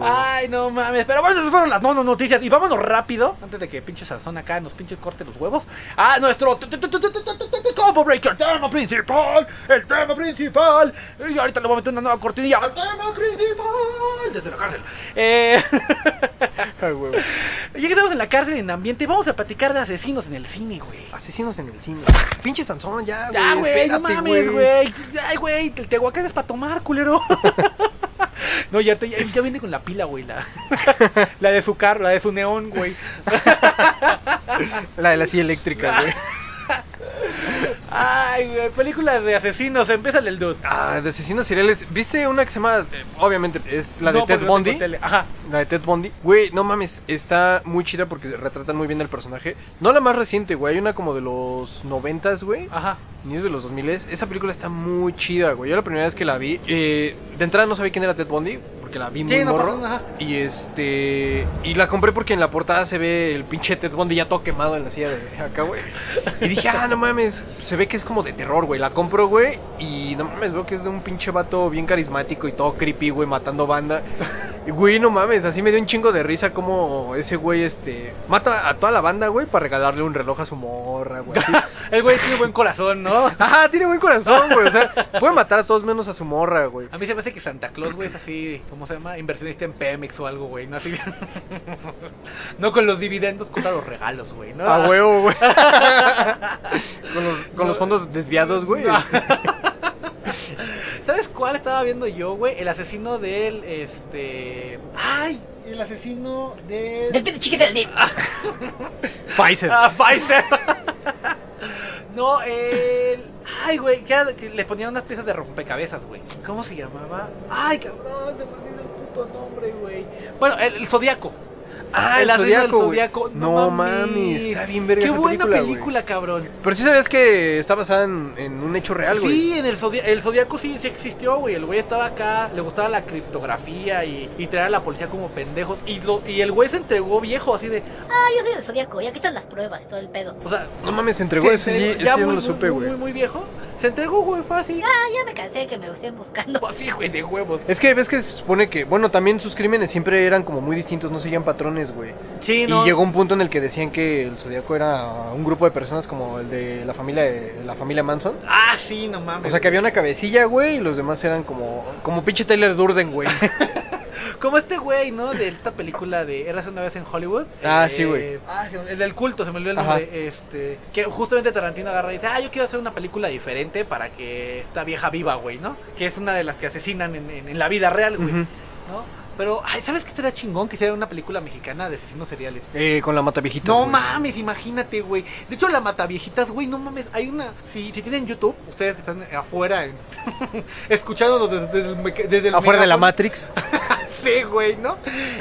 Ah, Ay, no mames. Pero bueno, esas fueron las no, noticias. Y vámonos rápido, antes de que pinche Sarzón acá nos pinche corte los huevos. A nuestro combo breaker, tema principal. El tema principal. Y ahorita le voy a meter una nueva cortinilla. El tema principal. Desde la cárcel. Eh... Ay. Ya que en la cárcel en ambiente, vamos a platicar de asesinos en el cine, güey. Asesinos en el cine. Pinche Sansón, ya, güey. Ya, güey, no mames, güey. Ay, güey, el tehuacán es para tomar, culero. No, ya, te- ya, viene con la pila, güey. La, la de su carro, la de su neón, güey. La de la silla eléctrica, güey. Ay, güey, películas de asesinos. Empieza el dude. Ah, de asesinos seriales. ¿Viste una que se llama, eh, obviamente, es la de No, Ted porque no Bundy? tengo tele. Ajá. La de Ted Bundy. Güey, no mames, está muy chida porque retratan muy bien el personaje. No la más reciente, güey. Hay una como de los noventas, güey. Ajá. Inicios de los 2000 Esa película está muy chida, güey. Yo la primera vez que la vi, eh, de entrada no sabía quién era Ted Bundy, porque la vi muy Sí, no morro. pasa. Y este. Y la compré porque en la portada se ve el pinche Ted Bundy ya todo quemado en la silla de acá, güey. Y dije, ah, no mames. Se ve que es como de terror, güey. La compro, güey. Y no mames, veo que es de un pinche vato bien carismático y todo creepy, güey, matando banda. Y güey, no mames, así me dio un chingo de risa como ese güey, este. Mata a toda la banda, güey, para regalarle un reloj a su morra, güey. El güey tiene buen corazón, ¿no? Ajá, tiene buen corazón, güey. O sea, puede matar a todos menos a su morra, güey. A mí se me hace que Santa Claus, güey, es así, ¿cómo se llama? Inversionista en Pemex o algo, güey, ¿no? Así. no con los dividendos, contra los regalos, güey, ¿no? A huevo, güey. con, los, con los fondos desviados, güey. ¿Sabes cuál estaba viendo yo, güey? El asesino del, este... ¡Ay! El asesino del... Del pito chiquito del dip. Pfizer. Ah, Pfizer. No, el... Ay, güey, que, era- que le ponían unas piezas de rompecabezas, güey. ¿Cómo se llamaba? Ay, cabrón, se me olvidó el puto nombre, güey. Bueno, el, el Zodíaco. Ah, el del Zodíaco, güey. Zodíaco. No mames, está bien verga Qué esa buena película, cabrón. Pero sí sabías que está basada en, en un hecho real, güey. Sí, en el, Zodi- el Zodíaco sí, sí existió, güey. El güey estaba acá, le gustaba la criptografía y, y traer a la policía como pendejos. Y, lo, y el güey se entregó viejo, así de. Ah, yo soy el zodiaco, y aquí están las pruebas y todo el pedo. O sea, No mames, se entregó se eso, sí, entregó- eso yo no muy, lo supe, muy, güey. Muy, muy viejo. Se entregó, güey, fue así. Ah, ya me cansé de que me estén buscando. Así, güey, de huevos. Es que ves que se supone que, bueno, también sus crímenes siempre eran como muy distintos, no seguían patrones, güey. Sí, Y no. llegó un punto en el que decían que el Zodíaco era un grupo de personas como el de la familia de la familia Manson. Ah, sí, no mames. O sea que había una cabecilla, güey, y los demás eran como como pinche Tyler Durden, güey. Como este güey, ¿no? De esta película de Eras una vez en Hollywood. Ah, sí, güey. Ah, sí, el del culto, se me olvidó el Ajá. nombre. Este, que justamente Tarantino agarra y dice, ah, yo quiero hacer una película diferente para que esta vieja viva, güey, ¿no? Que es una de las que asesinan en, en- en la vida real, güey. ¿No? Pero, ay, ¿sabes qué estaría chingón? Que hiciera una película mexicana de asesinos seriales. Eh, con la mata viejitas. No güey. mames, imagínate, güey. De hecho, la Mataviejitas, güey, no mames. Hay una. Si, si tienen YouTube, ustedes que están afuera, en- escuchándonos desde, desde el, desde el Afuera de la. Matrix. Sí, güey, ¿no?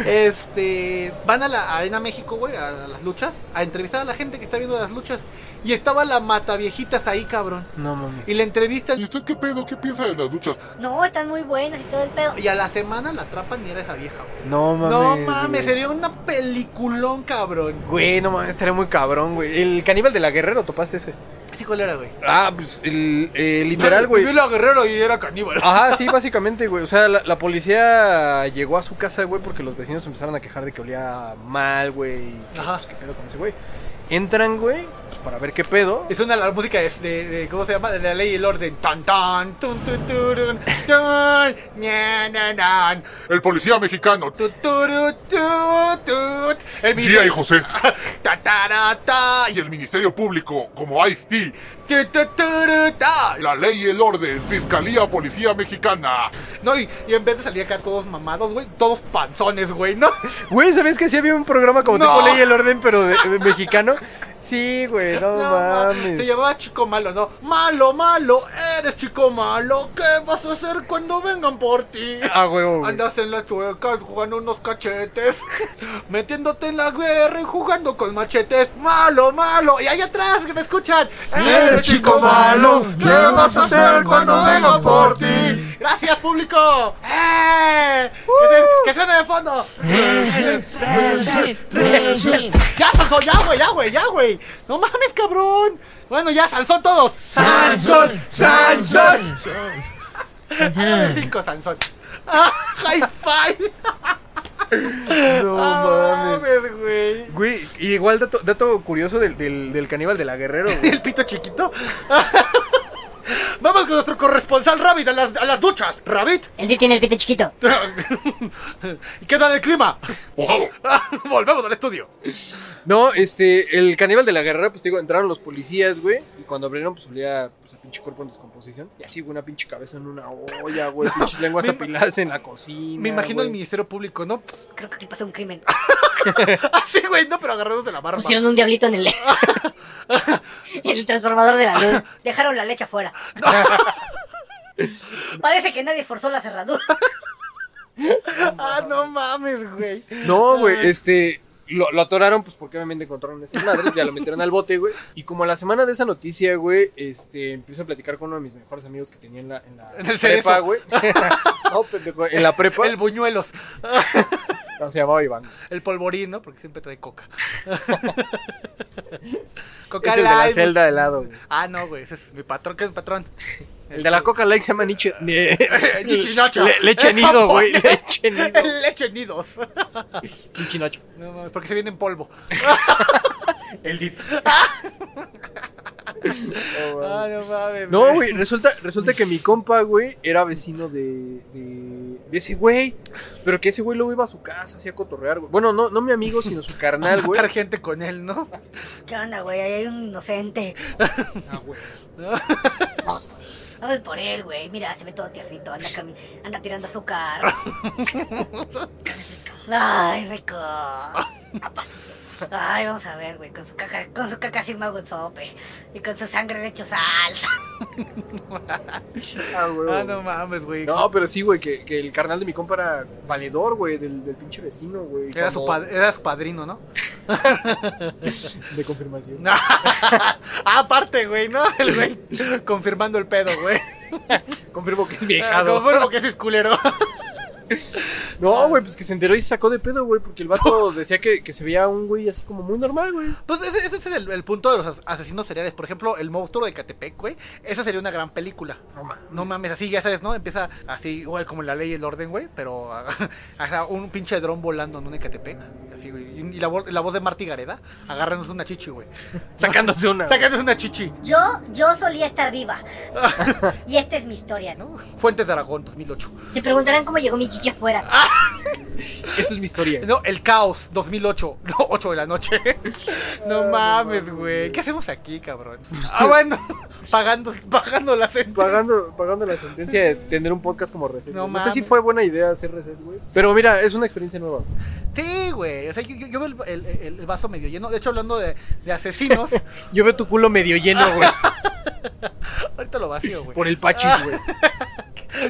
Este. Van a la Arena México, güey, a, a las luchas, a entrevistar a la gente que está viendo las luchas. Y estaba la Mataviejitas ahí, cabrón. No mames. Y la entrevistan. ¿Y usted qué pedo? ¿Qué piensa de las duchas? No, están muy buenas y todo el pedo. Y a la semana la atrapan y era esa vieja, güey. No mames. No mames, güey. sería una peliculón, cabrón. Güey, no mames, estaría muy cabrón, güey. El caníbal de la Guerrero, ¿topaste ese? ¿Sí cuál era, güey? Ah, pues el, eh, literal, güey. Vivió la guerrero y era caníbal. Ajá, sí, básicamente, güey. O sea, la, la policía llegó a su casa, güey, porque los vecinos empezaron a quejar de que olía mal, güey. Ajá. Pues, qué pedo con ese güey. entran, güey, pues, para ver qué pedo. Es una la música de, de- de- ¿cómo se llama? De la ley y el orden. Tan tan, tun tun turun, tun, ña, na, nan, El policía mexicano. tu, turu, tu, tut. El Gia y José. Ta, ta, ra, ta, Y el Ministerio Público, como Ice-T. tu, tu, turu, ta. La ley y el orden. Fiscalía Policía Mexicana. No, y, y en vez de salir acá todos mamados, güey, todos panzones, güey, ¿no? Güey, ¿sabes que sí había un programa como No. tipo Ley y el Orden, pero de, de mexicano? Sí, güey, no, No, ma- mames. Se llamaba Chico Malo, ¿no? Malo, malo, eres chico malo. ¿Qué vas a hacer cuando vengan por ti? Ah, huevo, güey. Andas en la chueca jugando unos cachetes, metiéndote en la guerra y jugando con machetes. Malo, malo. Y ahí atrás que me escuchan. Eres chico malo. ¿Qué vas a hacer cuando vengan por ti? Gracias, público. ¡Eh! Que, se- que suene de fondo. Ya, ya, güey, ya, güey, ya, güey. No mames, cabrón. Bueno, ya, Sansón todos. Sansón, Sansón. Dame cinco, Sansón. Ah, high five. No Ah, mames. mames, güey. Güey, y igual dato, dato curioso del, del, del caníbal de la Guerrero, güey. El pito chiquito. Vamos con nuestro corresponsal Rabbit a las, a las duchas. Rabbit. El tío tiene el pito chiquito. ¿Y qué tal el clima? Mojado. Volvemos al estudio. No, este, el caníbal de la Guerrero, pues digo, entraron los policías, güey. Y cuando abrieron, pues olía pues, a pinche cuerpo en descomposición. Y así, güey, una pinche cabeza en una olla, güey. Pinches lenguas apiladas en la cocina. Me imagino el. Ministerio Público, ¿no? Creo que aquí pasó un crimen. Así, güey, no, pero agarrados de la barba. Pusieron un diablito en el. en el transformador de la luz. Dejaron la leche afuera. Parece que nadie forzó la cerradura. Ah, no mames, güey. No, güey, este. Lo, lo atoraron, pues porque obviamente encontraron ese madre, ya lo metieron al bote, güey. Y como a la semana de esa noticia, güey, este, empiezo a platicar con uno de mis mejores amigos que tenía en la, en la En prepa, güey. no, pendejo, en la prepa. El buñuelos. No, se llamaba Iván. El polvorín, ¿no? Porque siempre trae coca. coca Es el de la celda de lado, güey. Ah, no, güey. Ese es mi patrón. ¿Qué es mi patrón? El de la Coca Light se llama Nietzsche. Nichinacho. Le- leche nido, güey. Leche nido. Leche nidos. Nichinacho. No mames, porque se viene en polvo. El dip. Ah, no mames. No, güey, resulta, resulta que mi compa, güey, era vecino de, de, de ese güey. Pero que ese güey luego iba a su casa, hacía cotorrear, güey. Bueno, no, no mi amigo, sino su carnal, güey. Matar gente con él, ¿no? ¿Qué onda, güey? Ahí hay un inocente. Ah, güey. Vamos por él. Vamos por él, güey. Mira, se ve todo tiernito. Anda, cami- anda tirando azúcar. Ay, rico. Ay, vamos a ver, güey. Con su caca, con su caca sin mago en sope. Y con su sangre le echo salsa. Ah, güey. Ah, no mames, güey. No, pero sí, güey, que, que el carnal de mi compa era valedor, güey, del, del pinche vecino, güey. Era su, cuando- pad- era su padrino, ¿no? De confirmación. ah, aparte, güey, ¿no? El güey confirmando el pedo, güey. Confirmo que es Ah, viejado. Confirmo que ese es culero. No, güey, pues que se enteró y se sacó de pedo, güey, porque el vato decía que, que se veía un güey así como muy normal, güey. Pues ese, ese es el, el punto de los as- asesinos seriales. Por ejemplo, el monstruo de Catepec, güey. Esa sería una gran película. No mames. No mames, así, ya sabes, ¿no? Empieza así, igual como en la ley y el orden, güey. Pero ajá, un pinche dron volando en un Ecatepec. Así, güey. Y la, vo- la voz de Marty Gareda agarrándose una chichi, güey. Sacándose una. Sacándose una chichi. Yo, yo solía estar viva. y esta es mi historia, ¿no? ¿no? Fuentes de Aragón, 2008. Se preguntarán cómo llegó mi chichi afuera. Esta es mi historia. No, El Caos, 2008. No, 8 de la noche. No mames, güey. ¿Qué hacemos aquí, cabrón? Ah, bueno. Pagando, pagando la sentencia. Pagando, pagando la sentencia de tener un podcast como reset. No. No, sé si fue buena idea hacer reset, güey. Pero mira, es una experiencia nueva. Sí, güey. O sea, yo, yo- yo veo el, el- el- el vaso medio lleno. De hecho, hablando de, de asesinos, Yo veo tu culo medio lleno, güey. ahorita lo vacío, güey. Por el pachis, güey.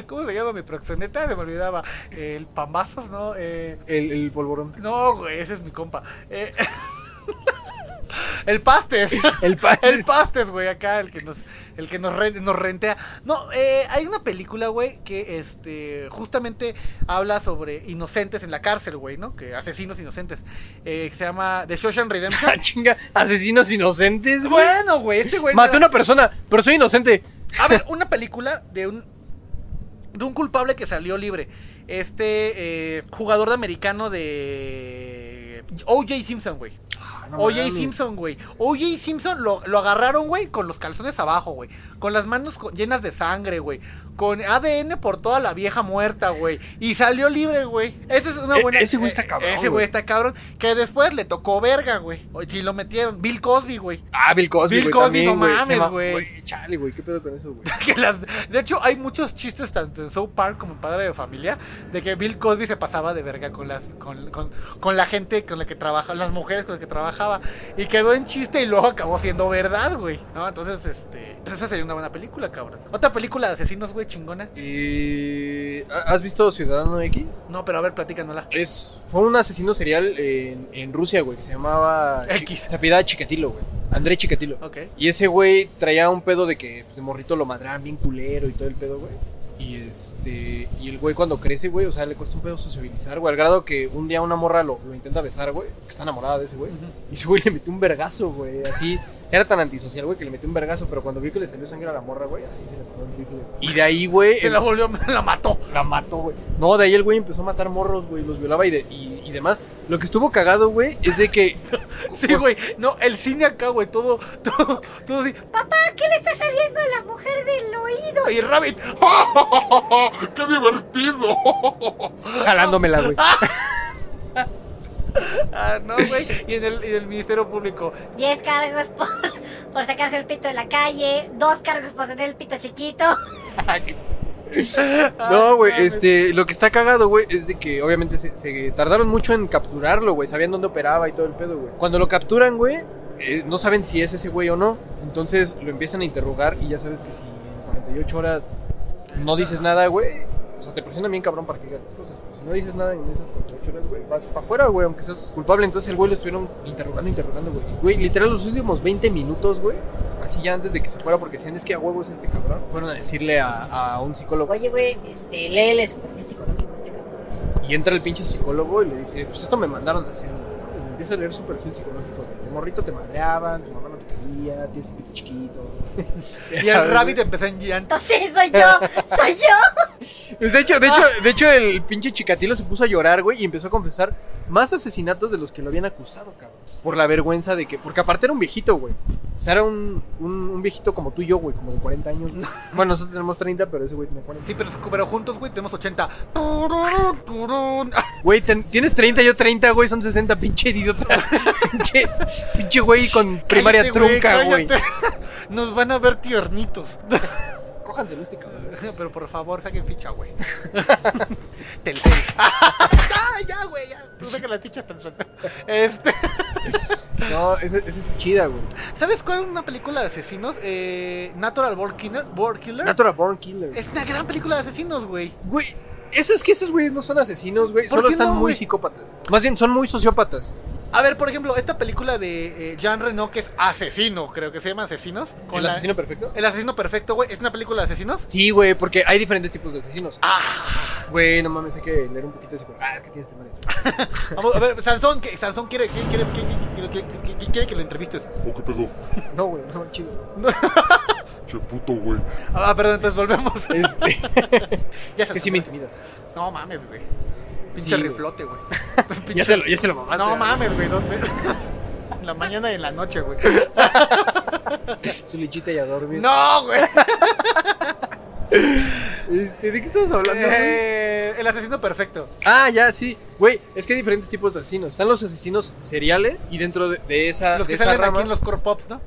¿Cómo se llama mi proxeneta? Se me olvidaba. El Pambazos, ¿no? Eh, El, el polvorón. no, güey, ese es mi compa. Eh, el Pastes. El Pastes. El Pastes, güey, acá, el que nos, el que nos, re- nos rentea. No, eh, hay una película, güey, que este justamente habla sobre inocentes en la cárcel, güey, ¿no? Que asesinos inocentes. Eh, que se llama The Shawshank Redemption. Ah, chinga. Asesinos inocentes, güey. bueno, güey, este güey. Maté a una persona, pero soy inocente. A ver, una película de un de un culpable que salió libre. Este eh, jugador de americano de O.J. Simpson, güey. No O.J. Simpson, güey. O.J. Simpson lo, lo agarraron, güey, con los calzones abajo, güey. Con las manos co- llenas de sangre, güey. Con ADN por toda la vieja muerta, güey. Y salió libre, güey. Esa es una E- buena. ese güey está cabrón, Ese güey. está cabrón. Que después le tocó verga, güey. Sí lo metieron. Bill Cosby, güey. Ah, Bill Cosby, Bill Cosby, también, no mames, ma- güey. Chale, güey, ¿qué pedo con eso, güey? De hecho, hay muchos chistes tanto en South Park como en Padre de Familia de que Bill Cosby se pasaba de verga con las con, con- con la gente con la que trabaja, las mujeres con las que y quedó en chiste y luego acabó siendo verdad, güey. ¿No? Entonces, este, pues esa sería una buena película, cabrón. Otra película de asesinos, güey, chingona. Eh, ¿Has visto Ciudadano X? No, pero a ver, platícanosla. Es, fue un asesino serial en, en Rusia, güey, que se llamaba... X. Se apellidaba Chikatilo, güey. André Chikatilo. Ok. Y ese güey traía un pedo de que pues, de morrito lo madraban bien culero y todo el pedo, güey. Y este. Y el güey cuando crece, güey, o sea, le cuesta un pedo sociabilizar, güey. Al grado que un día una morra lo, lo intenta besar, güey. Que está enamorada de ese güey. Y ese güey le metió un vergazo, güey. Así. Era tan antisocial, güey, que le metió un vergazo. Pero cuando vio que le salió sangre a la morra, güey, así se le paró el rifle. Y de ahí, güey. Se el- la volvió, la mató. la mató, güey. No, de ahí el güey empezó a matar morros, güey. Los violaba y, de- y demás. Lo que estuvo cagado, güey, es de que. Sí, güey. No, el cine acá, güey, todo, todo, todo así. Papá, ¿qué le está saliendo a la mujer del oído? Y Rabbit, ¡Qué divertido! Jalándomela, güey. ah, no, güey. Y en el, y en el Ministerio Público, 10 cargos por, por sacarse el pito de la calle, dos cargos por tener el pito chiquito. No, güey, este, lo que está cagado, güey, es de que obviamente se, se tardaron mucho en capturarlo, güey, sabían dónde operaba y todo el pedo, güey. Cuando lo capturan, güey, eh, no saben si es ese güey o no, entonces lo empiezan a interrogar y ya sabes que si en 48 horas no dices nada, güey, o sea, te presionan bien cabrón para que digas las cosas, pero si no dices nada en esas 48 horas, güey, vas para afuera, güey, aunque seas culpable, entonces el güey lo estuvieron interrogando, interrogando, güey. Güey, literal los últimos 20 minutos, güey, así ya antes de que se fuera, porque decían, es que a huevos este cabrón, fueron a decirle a, a un psicólogo. Oye, güey, este, léele su perfil psicológico a este cabrón. Y entra el pinche psicólogo y le dice, pues esto me mandaron a hacer. ¿no? Y me empieza a leer su perfil psicológico. De morrito te madreaban, tu mamá quería, tienes pito chiquito. Y el Rabbit empezó en llanto. Entonces, soy yo, soy yo. Pues de hecho, de hecho, de hecho el pinche chicatilo se puso a llorar, güey, y empezó a confesar más asesinatos de los que lo habían acusado, cabrón. Por la vergüenza de que, porque aparte era un viejito, güey. O sea, era un, un, un viejito como tú y yo, güey, como de 40 años. güey. Bueno, nosotros tenemos 30, pero ese güey tiene 40. Sí, pero, pero juntos, güey, tenemos 80. Güey, tienes 30, yo 30, güey, son 60, pinche idiota. pinche, pinche güey con primaria Cállate, trunca, güey. Nos van a ver tiernitos. Cójanselo este cabrón. Pero por favor, saquen ficha, güey. Telcel. ah, ya, güey, ya. Tú saca las fichas Telcel. Este. No, esa esa está chida, güey. ¿Sabes cuál es una película de asesinos? Eh, Natural Born Killer. Born Killer. Natural Born Killer. Es una gran película de asesinos, güey. Güey, esos que esos güeyes no son asesinos, güey. ¿Por Solo están no, muy güey? psicópatas. Más bien, son muy sociópatas. A ver, por ejemplo, esta película de eh, Jean Reno, que es Asesino, creo que se llama Asesinos. con ¿El la- asesino perfecto? El asesino perfecto, güey. ¿Es una película de asesinos? Sí, güey, porque hay diferentes tipos de asesinos. Ah, Güey, no mames, hay que leer un poquito de psicología. Ah, es que tienes primaria. vamos a ver, Sansón, que Sansón quiere, quiere, quiere, quiere, quiere- quiere- quiere- quiere que lo entrevistes. ¿O qué pedo? No, güey, no, chido. Che puto, güey. Ah, perdón, entonces volvemos. Este. ya es que sí me intimidas. No mames, güey. Pinche Sí, güey. riflote, güey. Ya se lo, ya se lo mamaste. No mames, güey, dos veces. En la mañana y en la noche, güey. Su lichita y a dormir. No, güey. Este, ¿de qué estamos hablando? Eh, el asesino perfecto. Ah, ya, sí. Güey, es que hay diferentes tipos de asesinos. Están los asesinos seriales y dentro de, de esa, Los de que esa salen rama. aquí en los core pops, ¿no?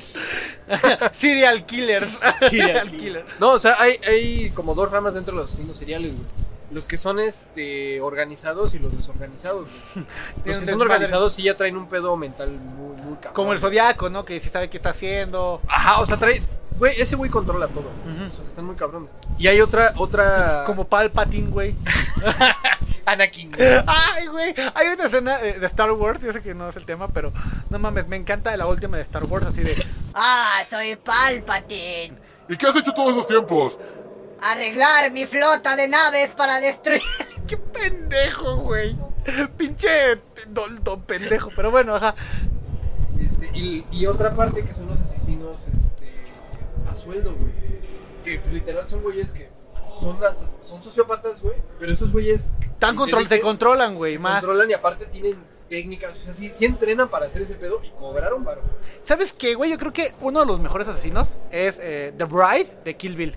Serial killers. Serial killer. No, o sea, hay, hay como dos ramas dentro de los asesinos seriales, güey. Los que son este organizados y los desorganizados, güey. Los que son organizados sí ya traen un pedo mental muy, muy cabrón. Como el zodiaco, ¿no? Que sí sabe qué está haciendo. Ajá, o sea, trae. Güey, ese güey controla todo. O sea, están muy cabrones. Y hay otra, otra. Como Palpatine, güey. Anakin, güey. Ay, güey. Hay una escena eh, de Star Wars. Yo sé que no es el tema, pero no mames, me encanta la última de Star Wars. Así de. Ah, soy Palpatine. ¿Y qué has hecho todos esos tiempos? Arreglar mi flota de naves para destruir. ¡Qué pendejo, güey! Pinche don pendejo. Pero bueno, ajá. Este, y, y otra parte que son los asesinos este, a sueldo, güey. Que literal son güeyes que son, las- son sociópatas, güey. Pero esos güeyes. Tan control, te controlan, güey, se más. controlan y aparte tienen técnicas. O sea, sí, sí entrenan para hacer ese pedo y cobraron varo. ¿Sabes qué, güey? Yo creo que uno de los mejores asesinos es eh, The Bride de Kill Bill.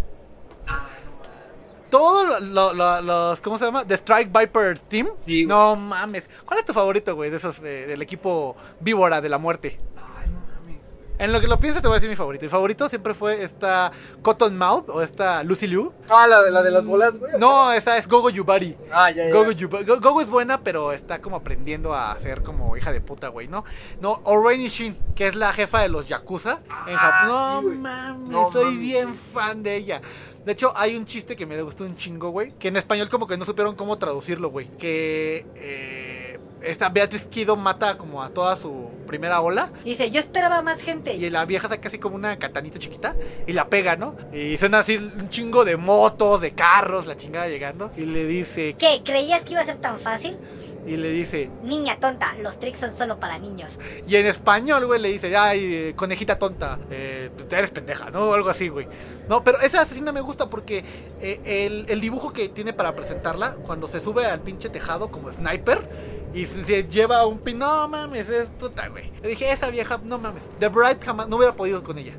Todos lo- lo- los, ¿cómo se llama? The Strike Viper Team. Sí. No mames. ¿Cuál es tu favorito, güey, de esos, de- del equipo víbora de la muerte? Ay, no mames. En lo que lo piensas te voy a decir mi favorito. Mi favorito siempre fue esta Cottonmouth o esta Lucy Liu. Ah, la, de- la de las bolas, güey. No, esa es Gogo Yubari. Ah, ya, ya. Gogo, Yuba- Go- Gogo es buena, pero está como aprendiendo a ser como hija de puta, güey, ¿no? No, Oren Shin, que es la jefa de los Yakuza en Japón. No Ah, sí, güey. mames, No soy mames, bien fan de ella. De hecho, hay un chiste que me gustó un chingo, güey. Que en español como que no supieron cómo traducirlo, güey. Que eh, esta Beatriz Kido mata como a toda su primera ola. Y dice, yo esperaba más gente. Y la vieja saca así como una catanita chiquita y la pega, ¿no? Y suena así un chingo de motos, de carros, la chingada llegando. Y le dice, ¿Qué? ¿Creías que iba a ser tan fácil? Y le dice, Niña tonta, los tricks son solo para niños. Y en español, güey, le dice, ay, eh, conejita tonta, eh, eres pendeja, ¿no? O algo así, güey. No, pero esa asesina me gusta porque eh, el, el dibujo que tiene para presentarla, cuando se sube al pinche tejado como sniper y se lleva un pin, no mames, es puta, güey. Le dije, esa vieja, no mames. The Bright jamás, no hubiera podido con ella.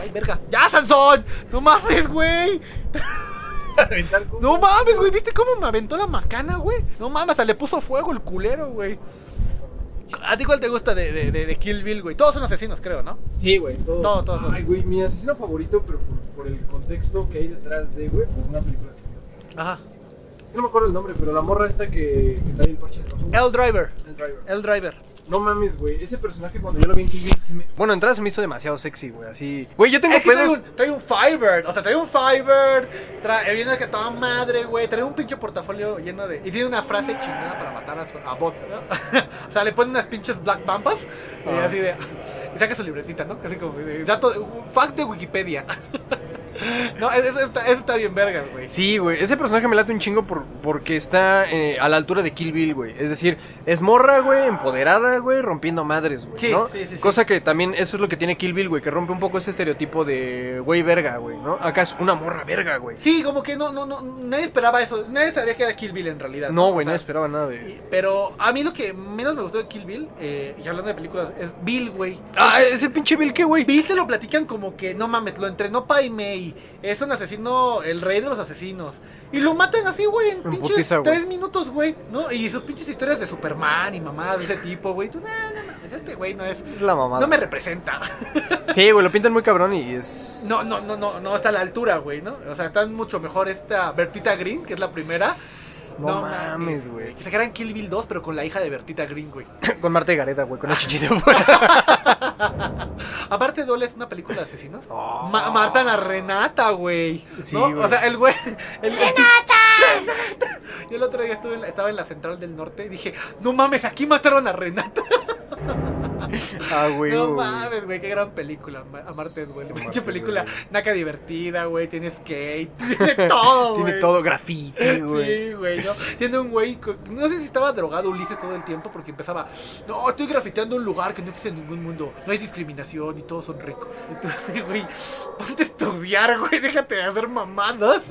Ay, verga. ¡Ya, Sansón! ¡No mames, güey! No mames, güey, ¿viste cómo me aventó la macana, güey? No mames, hasta le puso fuego el culero, güey. ¿A ti cuál te gusta de, de, de- de Kill Bill, güey? Todos son asesinos, creo, ¿no? Sí, güey. Todo. Todo, todo, todo. Ay, güey, mi asesino favorito, pero por, por el contexto que hay detrás de, güey, por una película que Ajá. Es que no me acuerdo el nombre, pero la morra esta que, que trae el parche rojo. El Driver. El driver. El Driver. No mames, güey. Ese personaje cuando yo lo vi en Bill, se me... Bueno, entrada se me hizo demasiado sexy, güey. Así. Güey, yo tengo Es que trae un, trae un Firebird. O sea, trae un Firebird. Trae, viene que toda madre, güey. Trae un pinche portafolio lleno de. Y tiene una frase chingada para matar a, su, a Bot, ¿no? o sea, le pone unas pinches Black Pampas. Y así de. Y saca su libretita, ¿no? Casi como. de- dato. Fact de Wikipedia. no, eso, está, eso está bien vergas, güey. Sí, güey. Ese personaje me late un chingo por, porque está eh, a la altura de Kill Bill, güey. Es decir, es morra, güey, empoderada, güey, rompiendo madres, güey. Sí, ¿no? sí, sí. Cosa que también eso es lo que tiene Kill Bill, güey, que rompe un poco ese estereotipo de güey verga, güey, ¿no? Acá es una morra verga, güey. Sí, como que no, no, no. Nadie esperaba eso. Nadie sabía que era Kill Bill en realidad. No, güey, no sea, esperaba nada de. y- Pero a mí lo que menos me gustó de Kill Bill, eh, y hablando de películas, es Bill, güey. Ah, ese pinche Bill, ¿qué, güey? Bill te lo platican como que, no mames, lo entrenó Pai Es un asesino, el rey de los asesinos. Y lo matan así, güey, en pinches putiza, güey. tres minutos, güey. ¿No? Y sus pinches historias de Superman y mamadas de ese tipo, güey. Tú, no, no mames, este güey no es. Es la mamada. No me representa. Sí, güey, lo pintan muy cabrón y es. No, no, no, no, no está a la altura, güey, ¿no? O sea, está mucho mejor esta Bertita Green, que es la primera. No mames, güey. Que sacaran Kill Bill 2, pero con la hija de Bertita Green, güey. Con Marta y Gareda, güey, con el chichito. Aparte, Dole es una película de asesinos. Ma- matan a Renata, güey. Sí, ¿no? O sea, el güey. el- ¡Renata! Yo el otro día estuve en la- estaba en la central del norte y dije, no mames, aquí mataron a Renata. Ah, güey. no güey. mames, güey, qué gran película. Ma- Amarte duele. Pinche película, duele. naca divertida, güey. Tiene skate, tiene todo, güey. Tiene todo graffiti, güey. Sí, güey, ¿no? Tiene un güey, no sé si estaba drogado Ulises todo el tiempo porque empezaba, no, estoy grafiteando un lugar que no existe en ningún mundo, no hay discriminación y todos son ricos. Entonces, güey, ponte a estudiar, güey, déjate de hacer mamadas,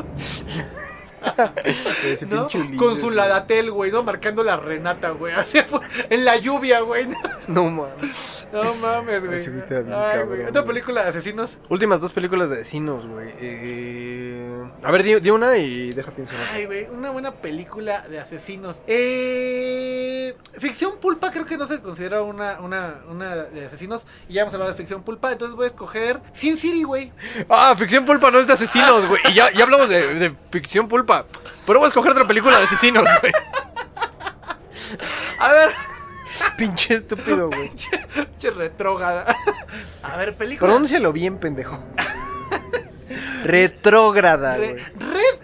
Ese ¿no? pinche Ulises, Con su güey. ladatel, güey, ¿no? Marcando la Renata, güey, así fue, en la lluvia, güey. No mames. No mames, güey. Bien Ay, cabrón. Otra güey. película de asesinos. Últimas dos películas de vecinos, güey. Eh... A ver, di, di una y deja pienso. en otra. Ay, güey, una buena película de asesinos. Eh, ficción pulpa creo que no se considera una, una, una de asesinos. Y ya hemos hablado de ficción pulpa, entonces voy a escoger Sin City, güey. Ah, ficción pulpa no es de asesinos, güey. Y ya, ya hablamos de, de ficción pulpa. Pero voy a escoger otra película de asesinos, güey. A ver, Pinche estúpido, güey. che retrógada. A ver, película. Pronúncialo bien, pendejo. Retrógrada, Re- güey.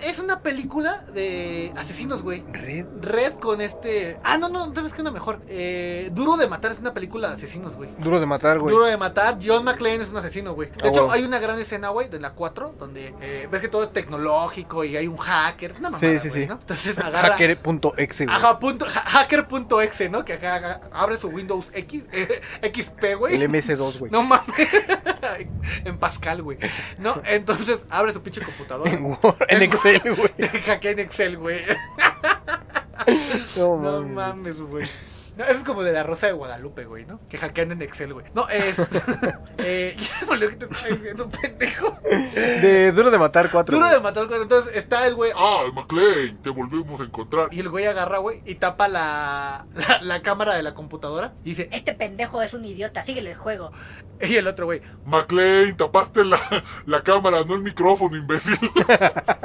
Es una película de asesinos, güey. Red. Red con este. Ah, no, no, ¿sabes qué? Una mejor. Eh, Duro de matar es una película de asesinos, güey. Duro de matar, güey. Duro de matar, John McClane es un asesino, güey. De Ah, hecho, hay una gran escena, güey, de la 4, donde eh, ves que todo es tecnológico y hay un hacker. Una mamada, Sí, sí, güey, sí. ¿no? Entonces agarra. Hacker.exe, güey. Ajá, punto, ha- hacker.exe, ¿no? Que acá, abre su Windows X, eh, XP, güey. El MS2, güey. No mames. en Pascal, güey. No, entonces abre su pinche computadora. En Word, en Excel, güey. Te hackea en Excel, güey. No No mames. mames, güey. No, eso es como de la Rosa de Guadalupe, güey, ¿no? Que hackean en Excel, güey. No, es. eh, que te estaba diciendo, pendejo. De Duro de Matar 4. Duro de matar al cuadro. Entonces está el güey. Ah, McLean, te volvemos a encontrar. Y el güey agarra, güey, y tapa la, la, la cámara de la computadora. Y dice, Este pendejo es un idiota, síguele el juego. y el otro, güey, McLean, tapaste la, la cámara, no el micrófono, imbécil.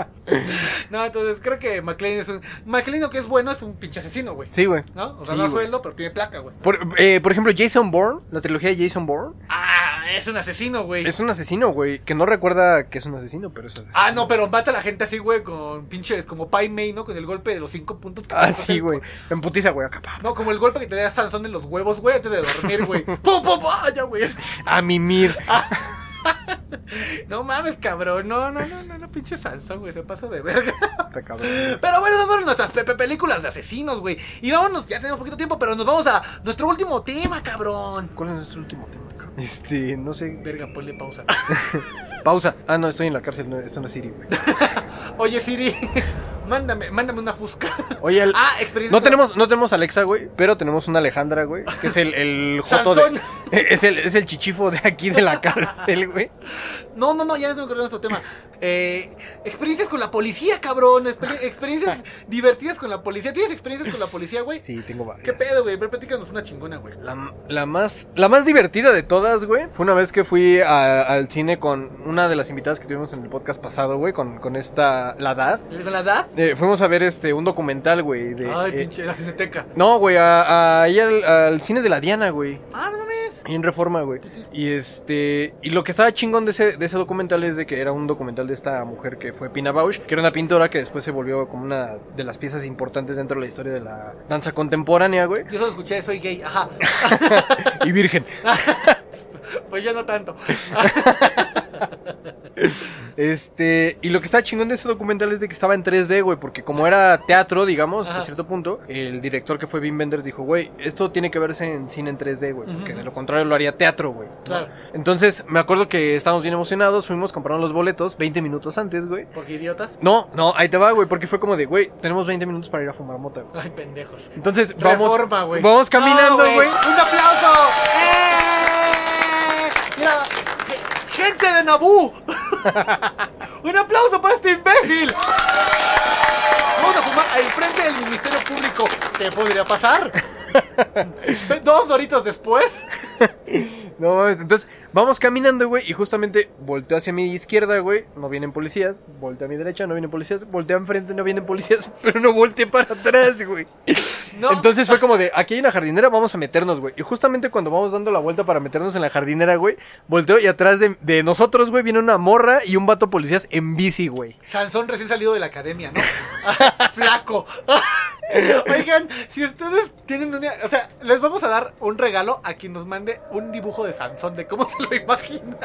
No, entonces creo que McLean es un. McLean, lo que es bueno, es un pinche asesino, güey. Sí, güey. ¿No? O sea, Sí, no sueldo, pero tiene placa, güey. Por, eh, por ejemplo, Jason Bourne, la trilogía de Jason Bourne, Ah, es un asesino, güey. es un asesino, güey, que no recuerda que es un asesino, pero es asesino. Ah, no, pero mata a la gente así, güey, con pinches, como Pai Mei, ¿no? Con el golpe de los cinco puntos. que Ah, sí, güey. En putiza, güey, acá. No, como el golpe que te da Sansón en los huevos, güey, antes de dormir, güey. ¡Pum, pum, pum! ¡Ah, ya, güey! A mimir. No mames, cabrón. No, no, no, no, no, pinche Sansón, güey. Se pasa de verga. Está cabrón. Pero bueno, esas fueron nuestras pepe películas de asesinos, güey. Y vámonos, ya tenemos poquito tiempo, pero nos vamos a nuestro último tema, cabrón. ¿Cuál es nuestro último tema? cabrón? Este, no sé. Verga, ponle pausa. Pausa. Ah, no, estoy en la cárcel. No, esto no es Siri, güey. Oye, Siri, mándame, mándame una fusca. Oye, el- Ah, experiencia. no tenemos, no tenemos Alexa, güey, pero tenemos una Alejandra, güey, que es el, el joto de, Sansón. es el, es el chichifo de aquí de la cárcel, güey. No, no, no, ya no tengo que hablar de nuestro tema. Eh, experiencias con la policía, cabrón. Exper- experiencias divertidas con la policía. ¿Tienes experiencias con la policía, güey? Sí, tengo varias. ¿Qué pedo, güey? Platícanos una chingona, güey. La, la más, la más divertida de todas, güey, fue una vez que fui a- al cine con una de las invitadas que tuvimos en el podcast pasado, güey, con, con esta, la Dad. ¿Con la edad? Eh, fuimos a ver este, un documental, güey, de... Ay, eh, pinche, la cineteca. no, güey, a, a- ahí al, al cine de la Diana, güey. Ah, no mames. En Reforma, güey. Sí, sí. Y este. Y lo que estaba chingón de ese, de ese documental es de que era un documental de esta mujer que fue Pina Bausch, que era una pintora que después se volvió como una de las piezas importantes dentro de la historia de la danza contemporánea, güey. Yo solo escuché, soy gay. Ajá. Y virgen. Pues yo no tanto. Este. Y lo que estaba chingón de ese documental es de que estaba en 3D, güey. Porque como era teatro, digamos, hasta cierto punto, el director que fue Wim Wenders dijo, güey, esto tiene que verse en cine en 3D, güey. Porque de lo contrario lo haría teatro, güey. ¿no? Claro. Entonces, me acuerdo que estábamos bien emocionados, fuimos, compraron los boletos 20 minutos antes, güey. Porque idiotas. No, no, ahí te va, güey, porque fue como de, güey, tenemos 20 minutos para ir a fumar mota, güey. Ay, pendejos. Entonces, vamos, güey. vamos caminando, No, güey. ¡Un aplauso! ¡Eh! Mira, ge- gente de Nabú. ¡Un aplauso para este imbécil! Vamos a fumar al frente del Ministerio Público. ¿Qué podría pasar? Dos doritos después. No mames, entonces, vamos caminando, güey, y justamente volteo hacia mi izquierda, güey, no vienen policías, volteo a mi derecha, no vienen policías, volteo enfrente, no vienen policías, pero no volteé para atrás, güey. No. Entonces fue como de, aquí hay una jardinera, vamos a meternos, güey. Y justamente cuando vamos dando la vuelta para meternos en la jardinera, güey, volteo y atrás de, de nosotros, güey, viene una morra y un vato policías en bici, güey. Sansón recién salido de la academia, ¿no? Flaco. Oigan, si ustedes tienen una... O sea, les vamos a dar un regalo a quien nos mande un dibujo de Sansón, de cómo se lo imagina.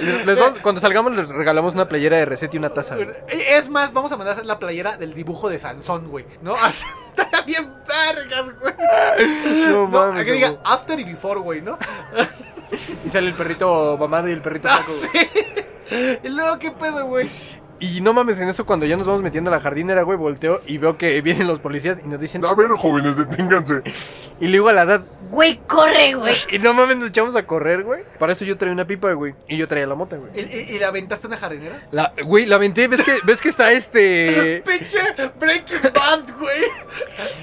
Les- les vamos- cuando salgamos les regalamos una playera de reset y una taza. güey. Es más, vamos a mandar la playera del dibujo de Sansón, güey. ¿No? Está bien vergas, güey. No No, mames, que diga after y before, güey, ¿no? Y sale el perrito mamado y el perrito Ah, flaco, güey. Y luego, ¿qué pedo, güey? Y no mames, en eso cuando ya nos vamos metiendo a la jardinera, güey, volteo y veo que vienen los policías y nos dicen... A ver, jóvenes, deténganse. Y le digo a la edad, Güey, corre, güey. y no mames, nos echamos a correr, güey. Para eso yo traía una pipa, güey. Y yo traía la mota, güey. ¿Y, y- y la aventaste en una jardinera? La, güey, la aventé, ¿ves que, ves que está este... Pinche Breaking Bad, güey.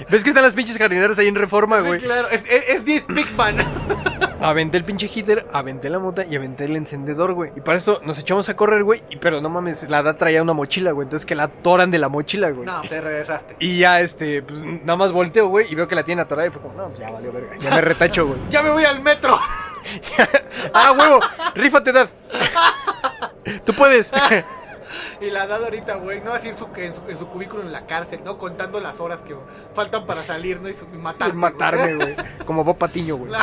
¿Ves que están las pinches jardineras ahí en reforma, Sí, güey? claro. Es, es, es This Big Man. Aventé el pinche heater, aventé la mota y aventé el encendedor, güey. Y para eso nos echamos a correr, güey. Y pero no mames, la edad traía una mochila, güey. Entonces que la atoran de la mochila, güey. No, te regresaste. Y ya, este, pues nada más volteo, güey, y veo que la tiene atorada y fue como, no, pues ya valió verga. Ya me retacho, güey. Ya me voy al metro. ah, huevo, rífate, Dad. Tú puedes. Y la dado ahorita, güey, ¿no? Así en su, en, su, en su cubículo en la cárcel, ¿no? Contando las horas que faltan para salir, ¿no? Y, su- y. Matarme, güey. Como Bob Patiño, güey.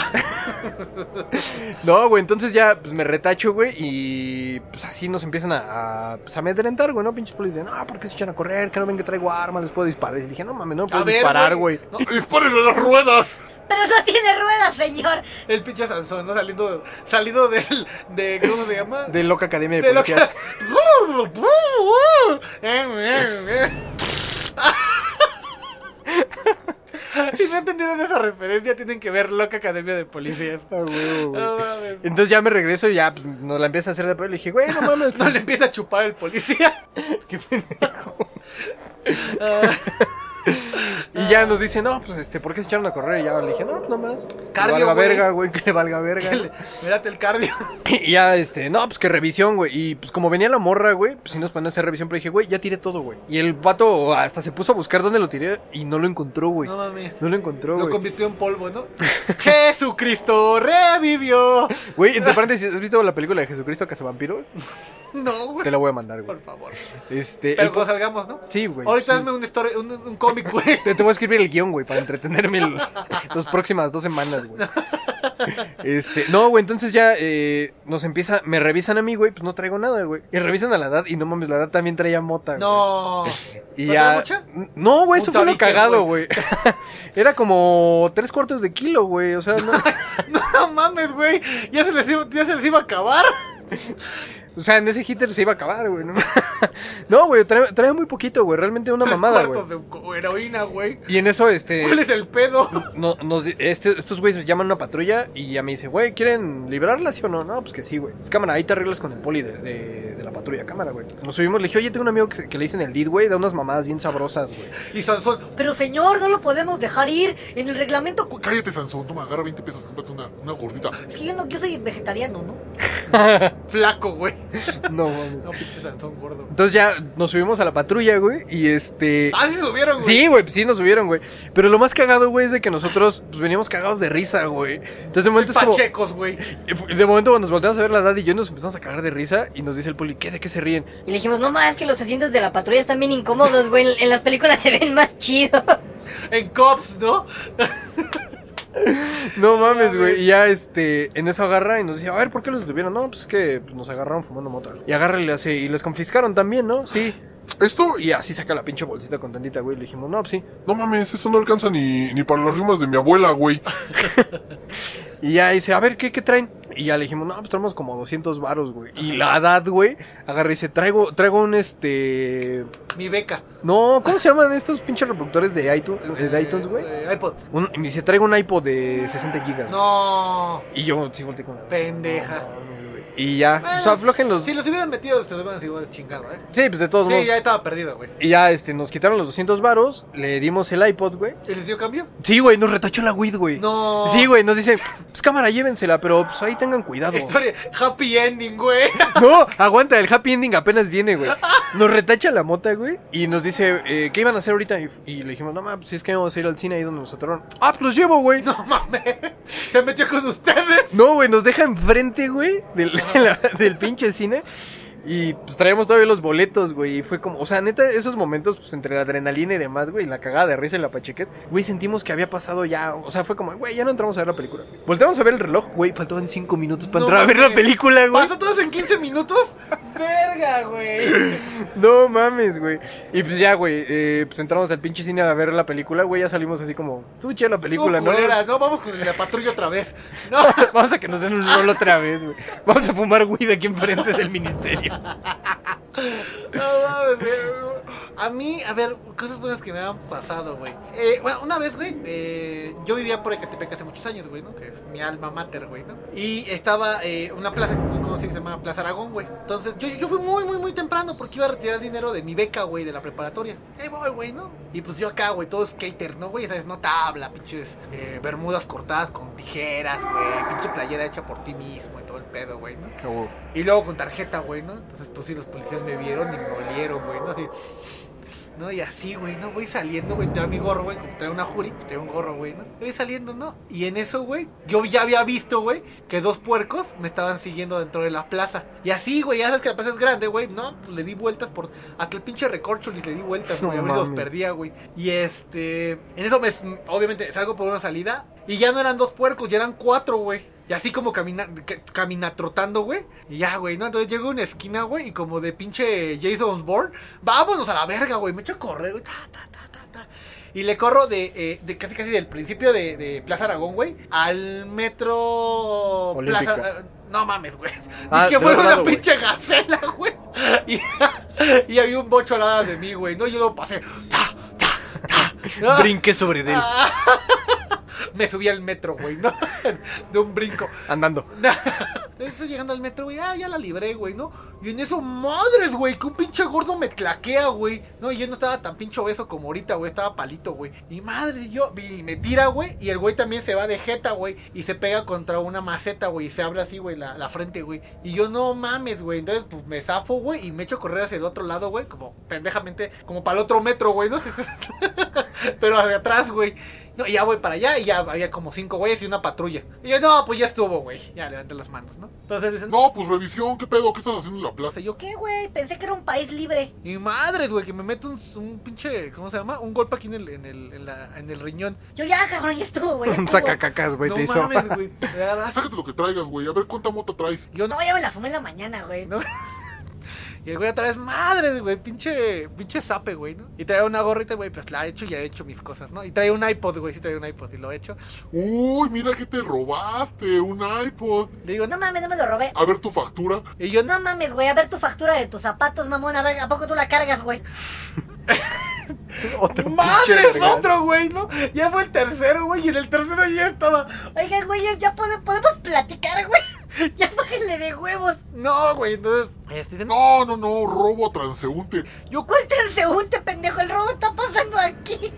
No, güey, entonces ya, pues me retacho, güey, y pues así nos empiezan a, a, pues, a amedrentar, güey, ¿no? Pinches policías, no, ¿por qué se echan a correr? Que no ven que traigo arma, les puedo disparar. Y dije, no mames, no me puedes ver, disparar, güey. No, ¡Dispárenle a las ruedas! Pero no tiene ruedas, señor. El pinche Sansón, ¿no? Saliendo, salido del, de, ¿cómo se llama? De loca academia de, De que... Si no entendieron esa referencia, tienen que ver Loca Academia de Policías. Ah, huevo, güey. No mames. Entonces ya me regreso y ya pues, nos la empieza a hacer de pedo. Le dije, güey, no mames. No pues, le empieza a chupar el policía. qué pendejo. Ah, Y ya nos dice, no, pues este, ¿por qué se echaron a correr? Y ya le dije, no, pues nomás. Cardio, Que le valga güey. verga, güey, que le valga verga. Mírate el cardio. Y ya, este, no, pues que revisión, güey. Y pues como venía la morra, güey, pues sí nos ponen a hacer revisión. Pero dije, güey, ya tiré todo, güey. Y el vato hasta se puso a buscar dónde lo tiré y no lo encontró, güey. No mames. No lo encontró, Lo güey. convirtió en polvo, ¿no? Jesucristo revivió. Güey, entre paréntesis, ¿has visto la película de Jesucristo Cazavampiros? No, güey. Te la voy a mandar, güey. Por favor. Este. Pero cuando salgamos, ¿no? Sí, güey. Ahorita sí. dame un, story- un, un cómic, güey. Te, te voy a escribir el guion, güey, para entretenerme el- las próximas dos semanas, güey. Este, no, güey, entonces ya eh, nos empieza, me revisan a mí, güey, pues no traigo nada, güey. Y revisan a la edad y no mames, la edad también traía mota, güey. No. Y ¿No ya. No, güey, eso fue lo cagado, güey. Era como tres cuartos de kilo, güey. O sea, no. No mames, güey. Ya se les iba, ya se les iba a acabar. O sea, en ese hitter se iba a acabar, güey. No, No, güey, trae, trae muy poquito, güey. Realmente una Tres mamada, güey. cuartos de heroína, güey. Y en eso, este. ¿Cuál es el pedo? no- nos, este- estos güeyes llaman a una patrulla y ya me dice, güey, ¿quieren librarla, sí o no? No, pues que sí, güey. Es cámara, ahí te arreglas con el poli de, de- de la patrulla, cámara, güey. Nos subimos, le dije, oye, tengo un amigo que, que le dicen el lead, güey, da unas mamadas bien sabrosas, güey. Y Sansón. Pero señor, no lo podemos dejar ir. En el reglamento. Cállate, Sansón. Toma, agarra 20 pesos. Cómprate una, una gordita. Es que yo, no, yo soy vegetariano, ¿no? Flaco, güey. No, mames. No, pinche Sansón gordo. Entonces ya nos subimos a la patrulla, güey, y este... Ah, sí subieron, güey. Sí, güey, pues sí nos subieron, güey. Pero lo más cagado, güey, es de que nosotros pues veníamos cagados de risa, güey. Entonces de momento es como... Pachecos, güey. De momento cuando nos volteamos a ver la edad y yo nos empezamos a cagar de risa y nos dice el poli, ¿qué? ¿De qué se ríen? Y le dijimos, no más, es que los asientos de la patrulla están bien incómodos, güey. En, en las películas se ven más chidos. En Cops, ¿no? No mames, güey. Y ya, este, en eso agarra y nos dice, a ver, ¿por qué los detuvieron? No, pues es que pues, nos agarraron fumando mota. Y agarra y le hace, y les confiscaron también, ¿no? Sí. Esto, Y así saca la pinche bolsita con tantita, güey. Le dijimos, no, pues sí. no mames, esto no alcanza ni, ni para las rimas de mi abuela, güey. Y ya dice, a ver, ¿qué, qué traen? Y ya le dijimos, no, pues traemos como 200 varos, güey. Y la edad, güey, agarra y dice, traigo, traigo un, este... Mi beca. No, ¿cómo se llaman estos pinches reproductores de iTunes, de iTunes güey? Eh, iPod. Un- y me dice, traigo un iPod de 60 gigas. No. Y yo sí volteé con la... Pendeja. Y ya, pues aflojen los... Si los hubieran metido, se los hubieran igual chingado, ¿eh? Sí, pues de todos Sí, modos. ya estaba perdido, güey. Y ya, este, nos quitaron los 200 varos, le dimos el iPod, güey. ¿Y les dio cambio? Sí, güey, nos retachó la weed, güey. No. Sí, güey, nos dice, pues cámara, llévensela, pero pues ahí tengan cuidado. Historia. Happy ending, güey. No, aguanta, el happy ending apenas viene, güey. Nos retacha la mota, güey, y nos dice, eh, ¿qué iban a hacer ahorita? Y, y le dijimos, no, ma, pues es que vamos a ir al cine ahí donde nos atoraron. Ah, pues los llevo, güey. No mames. Se metió con ustedes. No, güey, nos deja enfrente, güey, del, del pinche cine. Y pues traíamos todavía los boletos, güey. Y fue como, o sea, neta, esos momentos, pues entre la adrenalina y demás, güey, y la cagada de risa y la pacheques, güey, sentimos que había pasado ya. O sea, fue como, güey, ya no entramos a ver la película. Volteamos a ver el reloj, güey, faltaban cinco minutos para No entrar a ver la película, güey. ¿Pasó todos en 15 minutos? Verga, güey. No mames, güey. Y pues ya, güey, eh, pues entramos al pinche cine a ver la película, güey, ya salimos así como, estuvo chida la película, Tú, ¿no? culera, no, vamos con la patrulla otra vez. No. Vamos a que nos den un rol otra vez, güey. Vamos a fumar weed aquí enfrente del ministerio. No mames, güey. A mí, a ver, cosas buenas que me han pasado, güey. Eh, bueno, una vez, güey, eh, yo vivía por Ecatepec hace muchos años, güey, ¿no? Que es mi alma mater, güey, ¿no? Y estaba eh, una plaza muy conocida que se llama Plaza Aragón, güey. Entonces, yo, yo fui muy, muy, muy temprano porque iba a retirar dinero de mi beca, güey, de la preparatoria. Ahí voy, güey, ¿no? Y pues yo acá, güey, todo skater, ¿no, güey? ¿Sabes? No tabla, pinches eh, bermudas cortadas con tijeras, güey. Pinche playera hecha por ti mismo y todo el pedo, güey, ¿no? Y luego con tarjeta, güey, ¿no? Entonces, pues sí, los policías me vieron y me olieron, güey, ¿no? Así. No, y así, güey, ¿no? Voy saliendo, güey, traigo mi gorro, güey, como traigo una jury, traigo un gorro, güey, ¿no? Voy saliendo, ¿no? Y en eso, güey, yo ya había visto, güey, que dos puercos me estaban siguiendo dentro de la plaza. Y así, güey, ya sabes que la plaza es grande, güey, ¿no? Pues le di vueltas por... Hasta el pinche recorcholis le di vueltas, güey, No a ver si los perdía, güey. Y este... En eso, me, obviamente, salgo por una salida y ya no eran dos puercos, ya eran cuatro, güey. Y así como camina, ca- camina trotando, güey. Y ya, güey, ¿no? Entonces llego a una esquina, güey, y como de pinche Jason Bourne, vámonos a la verga, güey. Me echo a correr, güey. Ta, ta, ta, ta, ta. Y le corro de, eh, de casi casi del principio de, de Plaza Aragón, güey, al metro Olímpica. Plaza. eh, no mames, güey. Ah, y que de fue otro una pinche gacela, güey. Y, y había un bocho al lado de mí, güey. No, yo lo pasé. Ta, ta, ta. Brinqué sobre él. Me subí al metro, güey, ¿no? De un brinco. Andando. Estoy llegando al metro, güey. Ah, ya la libré, güey, ¿no? Y en eso, madres, güey, que un pinche gordo me tlaquea, güey. No, y yo no estaba tan pinche obeso como ahorita, güey. Estaba palito, güey. Y madre, yo. Y me tira, güey. Y el güey también se va de jeta, güey. Y se pega contra una maceta, güey. Y se abre así, güey, la, la frente, güey. Y yo, no mames, güey. Entonces, pues me zafo, güey. Y me echo a correr hacia el otro lado, güey. Como pendejamente, como para el otro metro, güey, ¿no? Pero hacia atrás, güey. No, y ya voy para allá y ya había como cinco güeyes y una patrulla. Y yo, no, pues ya estuvo, güey. Ya levanté las manos, ¿no? Entonces dicen, No, pues revisión, ¿qué pedo? ¿Qué estás haciendo en la plaza? sea, yo, ¿Qué, güey? Pensé que era un país libre. Y madres, güey, que me meto un, un pinche, ¿cómo se llama? Un golpe aquí en el, en el, en la, en el riñón. Yo ya, cabrón, ya estuvo, güey. Un sacacacas, güey, no te hizo. mames, güey. Sácate lo que traigas, güey. A ver cuánta mota traes. Yo no. No, ya me la fumé en la mañana, güey. No. Y el güey otra vez, madres, güey, pinche, pinche sape, güey, ¿no? Y trae una gorrita, güey, pues la he hecho y he hecho mis cosas, ¿no? Y trae un iPod, güey, sí trae un iPod y lo he hecho. Uy, mira que te robaste. Un iPod. Le digo, No mames, no me lo robé. A ver tu factura. y yo, no, No mames, güey, a ver tu factura de tus zapatos, mamón. A ver, ¿a poco tú la cargas, güey? Otro madres, verga. otro, güey, ¿no? Ya fue el tercero, güey, y en el tercero ya estaba. Oigan, güey, ya pode- podemos platicar, güey. Ya bájenle de huevos. No, güey, entonces, este, dicen, No, no, no. Robo a transeúnte. yo, ¿Cuál transeúnte, pendejo? El robo está pasando aquí.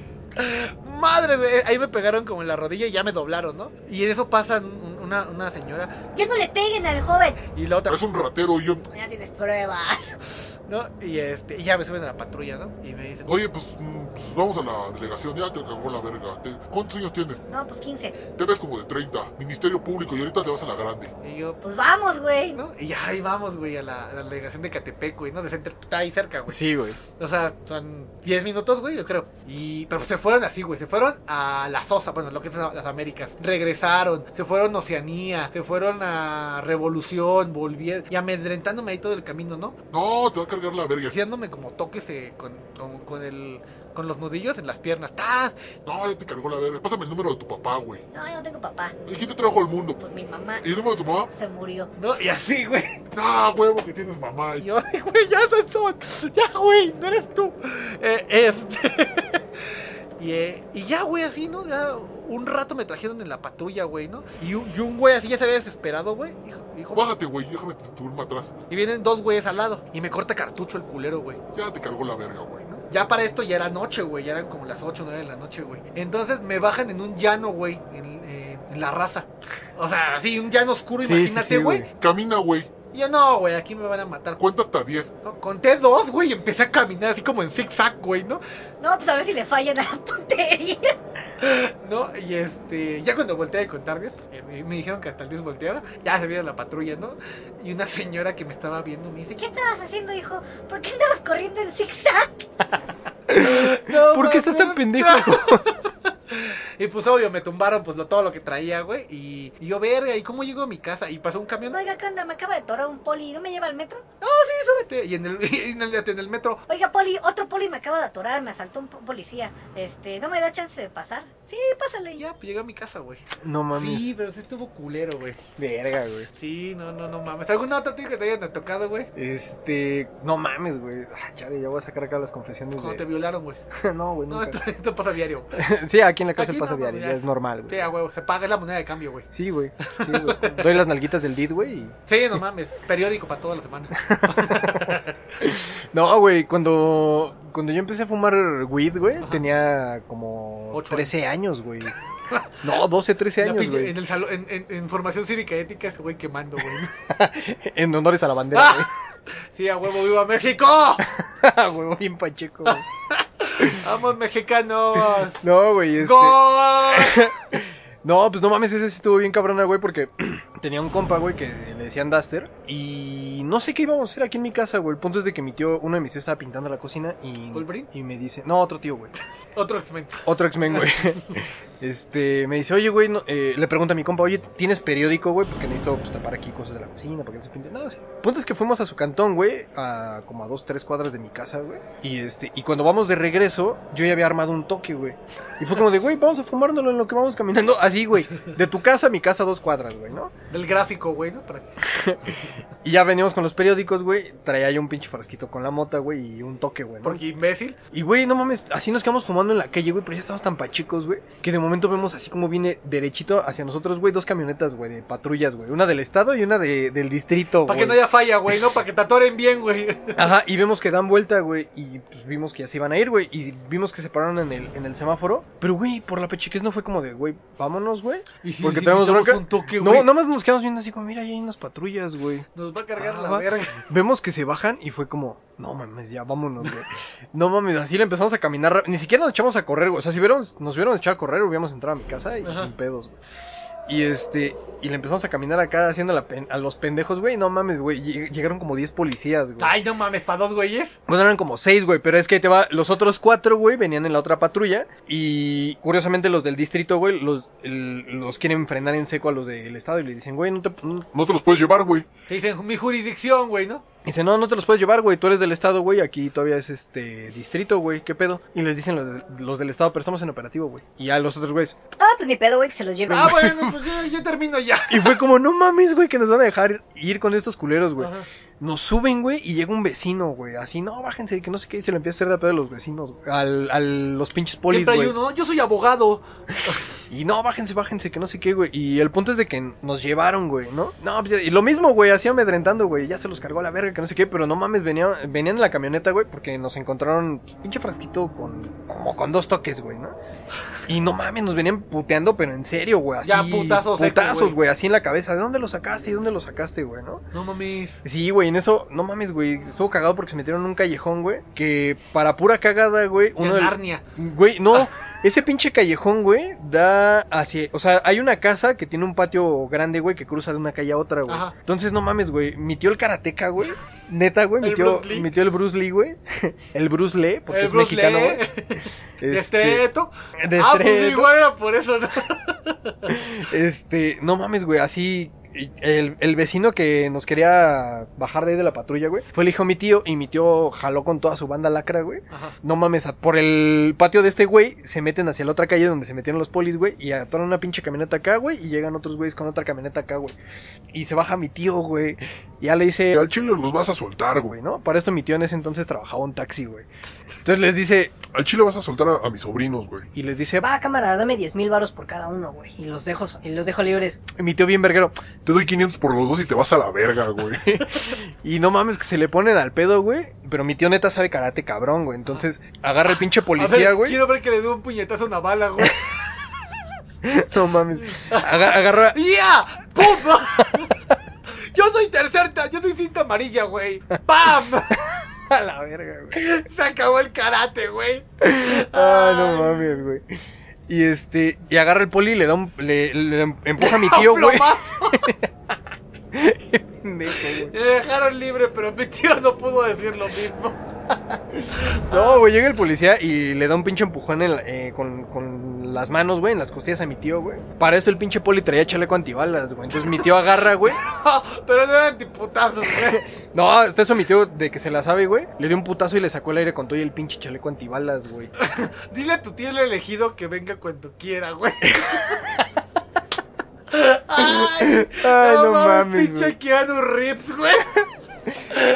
madre, güey, ahí me pegaron como en la rodilla y ya me doblaron, ¿no? Y en eso pasa un- una, una señora Ya no le peguen al joven. y la otra, Es un ratero y yo. Ya tienes pruebas. ¿no? Y este, y ya me suben a la patrulla, ¿no? Y me dicen, Oye, pues, pues, vamos a la delegación. Ya te cagó la verga. Te- ¿Cuántos años tienes? No, pues 15. Te ves como de 30. Ministerio Público y ahorita te vas a la grande. y yo, Pues vamos, güey. ¿no? Y ya ahí vamos, güey, a la, a la delegación de Catepec, güey, ¿no? De Center, está ahí cerca, güey. Sí, güey. O sea, son 10 minutos, güey, yo creo. Y, pero se fueron así, güey. Se fueron a la Sosa, bueno, lo que es las Américas. Regresaron, se fueron a Oceanía, se fueron a Revolución, volvieron. Y amedrentándome ahí todo el camino, ¿no? No, te va a cargar la verga. Haciéndome como toques eh, con, con, con el. Con los nudillos en las piernas. ¡Tas! No, ya te cargó la verga. Pásame el número de tu papá, güey. No, yo no tengo papá. ¿Y quién te trajo al mundo? Pues mi mamá ¿Y el número de tu mamá? se murió. ¿No? Y así, güey. Ah, huevo, que tienes mamá. Y yo, "Ay, güey, ya son, son. Ya, güey, no eres tú. Eh, este. y, eh, y ya, güey, así, ¿no? Ya un rato me trajeron en la patrulla, güey, ¿no? Y, un- y un güey así ya se había desesperado, güey. Dijo, dijo, Bájate, güey. Déjame subirme atrás. y vienen dos güeyes al lado. Y me corta cartucho el culero, güey. Ya te cargó la verga, güey. ¿no? Ya para esto ya era noche, güey. Ya eran como las 8 o 9 de la noche, güey. Entonces me bajan en un llano, güey. En, la raza. O sea, así, un llano oscuro, Sí, sí, imagínate, sí, güey. güey. Camina, güey. Y yo, no, güey, aquí me van a matar. Cuenta hasta 10. No, conté dos, güey, y empecé a caminar así como en zigzag, güey, ¿no? No, pues a ver si le fallan a la puntería. ¿No? Y este, ya cuando volteé a contar 10, porque me, me dijeron que hasta el 10 volteara, ya se veía la patrulla, ¿no? Y una señora que me estaba viendo me dice, ¿Qué estabas haciendo, hijo? ¿Por qué andabas corriendo en zigzag? No, ¿Por qué estás tan pendejo? Y pues obvio, me tumbaron pues lo, todo lo que traía, güey. Y, y yo, verga, ¿y cómo llego a mi casa? Y pasó un camión. Oiga, ¿qué onda? Me acaba de torar un poli. ¿No me lleva al metro? No, sí, súbete. Y en el, y en el, en el metro, Oiga, poli, otro poli me acaba de atorar. Me asaltó un po- policía. Este, ¿no me da chance de pasar? Sí, pásale. ya, pues llegué a mi casa, güey. No mames. Sí, pero sí estuvo culero, güey. Verga, güey. Sí, no, no, no mames. ¿Alguna otra tío que te hayan tocado, güey? Este. No mames, güey. Ah, chale, ya voy a sacar acá las confesiones Cuando te de. violaron, güey. no, güey, No, esto, esto pasa diario. sí, aquí en la casa Aquí pasa no, diario, ya. es normal, Sí, güey. a huevo, se paga, es la moneda de cambio, güey. Sí, güey. Sí, güey. Doy las nalguitas del DID, güey. y- Sí, no mames, periódico para toda la semana. No, güey, cuando. Cuando yo empecé a fumar weed, güey, Ajá. tenía como Ocho 13 años, güey. No, 12, 13 En la años, pinche- güey. en el salón, en, en, en formación cívica ética, ese güey quemando, güey. En honores a la bandera, güey. Sí, a huevo, viva México. Güey, bien pacheco, güey. Vamos, mexicanos. No, güey, este... ¡Gol! No, pues no mames, ese sí estuvo bien cabrona, güey, porque tenía un compa, güey, que le decían Duster. Y no sé qué íbamos a hacer aquí en mi casa, güey. El punto es de que mi tío, uno de mis tíos estaba pintando la cocina y... ¿Wolverine? Y me dice... No, otro tío, güey. Otro X-Men. Otro X-Men, güey. Este, me dice, oye, güey, no- eh, le pregunta a mi compa, oye, ¿tienes periódico, güey? Porque necesito pues, tapar aquí cosas de la cocina, para que no se pinte. No, sí. Punto es que fuimos a su cantón, güey, a como a dos, tres cuadras de mi casa, güey. Y este, y cuando vamos de regreso, yo ya había armado un toque, güey. Y fue como de, güey, vamos a fumárnoslo en lo que vamos caminando. Así, güey. De tu casa a mi casa, dos cuadras, güey, ¿no? Del gráfico, güey, ¿no? Para que- Y ya veníamos con los periódicos, güey. Traía yo un pinche frasquito con la mota, güey, y un toque, güey. ¿no? Porque imbécil. Y, güey, no mames, así nos quedamos fumando en la calle, güey, pero ya estamos tan pachicos, güey, que de momento vemos así como viene derechito hacia nosotros, güey, dos camionetas, güey, de patrullas, güey. Una del estado y una de, del distrito, Para güey. que no haya falla, güey, ¿no? Para que te atoren bien, güey. Ajá, y vemos que dan vuelta, güey, y pues vimos que ya se iban a ir, güey, y vimos que se pararon en el, en el semáforo. Pero, güey, por la pechiquez no fue como de, güey, vámonos, güey. Sí, porque sí, tenemos bronca. un toque, no, nada más nos quedamos viendo así como, mira, ahí hay unas patrullas, güey. Nos va a cargar Ah, la verga. Vemos que se bajan y fue como, no mames, ya vámonos, güey. No mames, así le empezamos a caminar. Ni siquiera nos echamos a correr, güey. O sea, si hubiéramos, nos hubiéramos echado a correr, hubiéramos entrado a mi casa y Ajá. sin pedos, güey. Y este, y le empezamos a caminar acá haciendo la pen- a los pendejos, güey. No mames, güey. lleg- Llegaron como 10 policías, güey. Ay, no mames, para dos güeyes. Bueno, eran como 6, güey. Pero es que ahí te va. Los otros 4, güey, venían en la otra patrulla. Y curiosamente los del distrito, güey, los, el- los quieren frenar en seco a los del estado. Y le dicen, güey, no te. no- No te los puedes llevar, güey. Te dicen mi jurisdicción, güey, ¿no? Dice, no, no te los puedes llevar, güey. Tú eres del estado, güey. Aquí todavía es este distrito, güey. ¿Qué pedo? Y les dicen los, de- los del estado, pero estamos en operativo, güey. Y ya los otros, güeyes. Ah, pues ni pedo, güey, que se los lleven. Ah, bueno, pues yo, yo termino ya. Y fue como, no mames, güey, que nos van a dejar ir con estos culeros, güey. Ajá. Nos suben, güey, y llega un vecino, güey. Así, no, bájense, que no sé qué. Y se le empieza a hacer de pedo a los vecinos, güey. Al, al los pinches polis, Siempre hay güey. uno, ¿no? Yo soy abogado. Y no, bájense, bájense, que no sé qué, güey. Y el punto es de que nos llevaron, güey, ¿no? No, pues, y lo mismo, güey, así amedrentando, güey. Ya se los cargó a la verga, que no sé qué. Pero no mames, venían, venían en la camioneta, güey, porque nos encontraron pues, pinche frasquito con, como con dos toques, güey, ¿no? Y no mames, nos venían puteando, pero en serio, güey. Así, Ya, putazos seco, Putazos, güey. güey, así en la cabeza. ¿De dónde lo sacaste? ¿Y dónde lo sacaste, güey, no? No mames. Sí, güey, en eso, no mames, güey. Estuvo cagado porque se metieron en un callejón, güey. Que para pura cagada, güey. En del- Narnia. Güey, no. Ese pinche callejón, güey, da hacia... O sea, hay una casa que tiene un patio grande, güey, que cruza de una calle a otra, güey. Ajá. Entonces, no mames, güey. Mi tío el karateca, güey. Neta, güey. Mi El tío, Bruce Lee. mi tío el Bruce Lee, güey. El Bruce Lee, porque El es Bruce mexicano, Lee. güey. De Este, Estreto. de Ah, pues igual era por eso, ¿no? Este, no mames, güey, así. El, el vecino que nos quería bajar de ahí de la patrulla, güey, fue el hijo de mi tío y mi tío jaló con toda su banda lacra, güey. Ajá. No mames, por el patio de este güey se meten hacia la otra calle donde se metieron los polis, güey, y atoran una pinche camioneta acá, güey, y llegan otros güeyes con otra camioneta acá, güey. Y se baja mi tío, güey. Y ya le dice, Y al chile los vas a soltar, güey. güey, ¿no? Para esto mi tío en ese entonces trabajaba un taxi, güey. Entonces les dice, Al chile vas a soltar a, a mis sobrinos, güey. y les dice, Va, cámara, dame 10 mil varos por cada uno, güey. Y los dejo, y los dejo libres. mi tío bien verguero, Te doy 500 por los dos y te vas a la verga, güey. Y no mames que se le ponen al pedo, güey. Pero mi tío neta sabe karate cabrón, güey. Entonces agarra el pinche A policía, ver, güey. Quiero ver que le dé un puñetazo a una bala, güey. No mames. Aga- agarra. ¡Ya! ¡Pum! Yo soy tercer, ta- yo soy cinta amarilla, güey. ¡Pam! A la verga, güey. Se acabó el karate, güey. Ah, no mames, güey. Y este. Y agarra el poli y le da un. Le, le empuja a mi tío, güey. Me dejaron libre, pero mi tío no pudo decir lo mismo. No, güey, llega el policía y le da un pinche empujón en la- eh, con, con las manos, güey, en las costillas a mi tío, güey. Para esto el pinche poli traía chaleco antibalas, güey. Entonces mi tío agarra, güey. Pero no eran tiputazos, güey. No, hasta eso mi tío, de que se la sabe, güey, le dio un putazo y le sacó el aire con todo y el pinche chaleco antibalas, güey. Dile a tu tío el elegido que venga cuando quiera, güey. Ay, Ay, no no, mames, mames, pinche güey. Keanu Reeves, güey.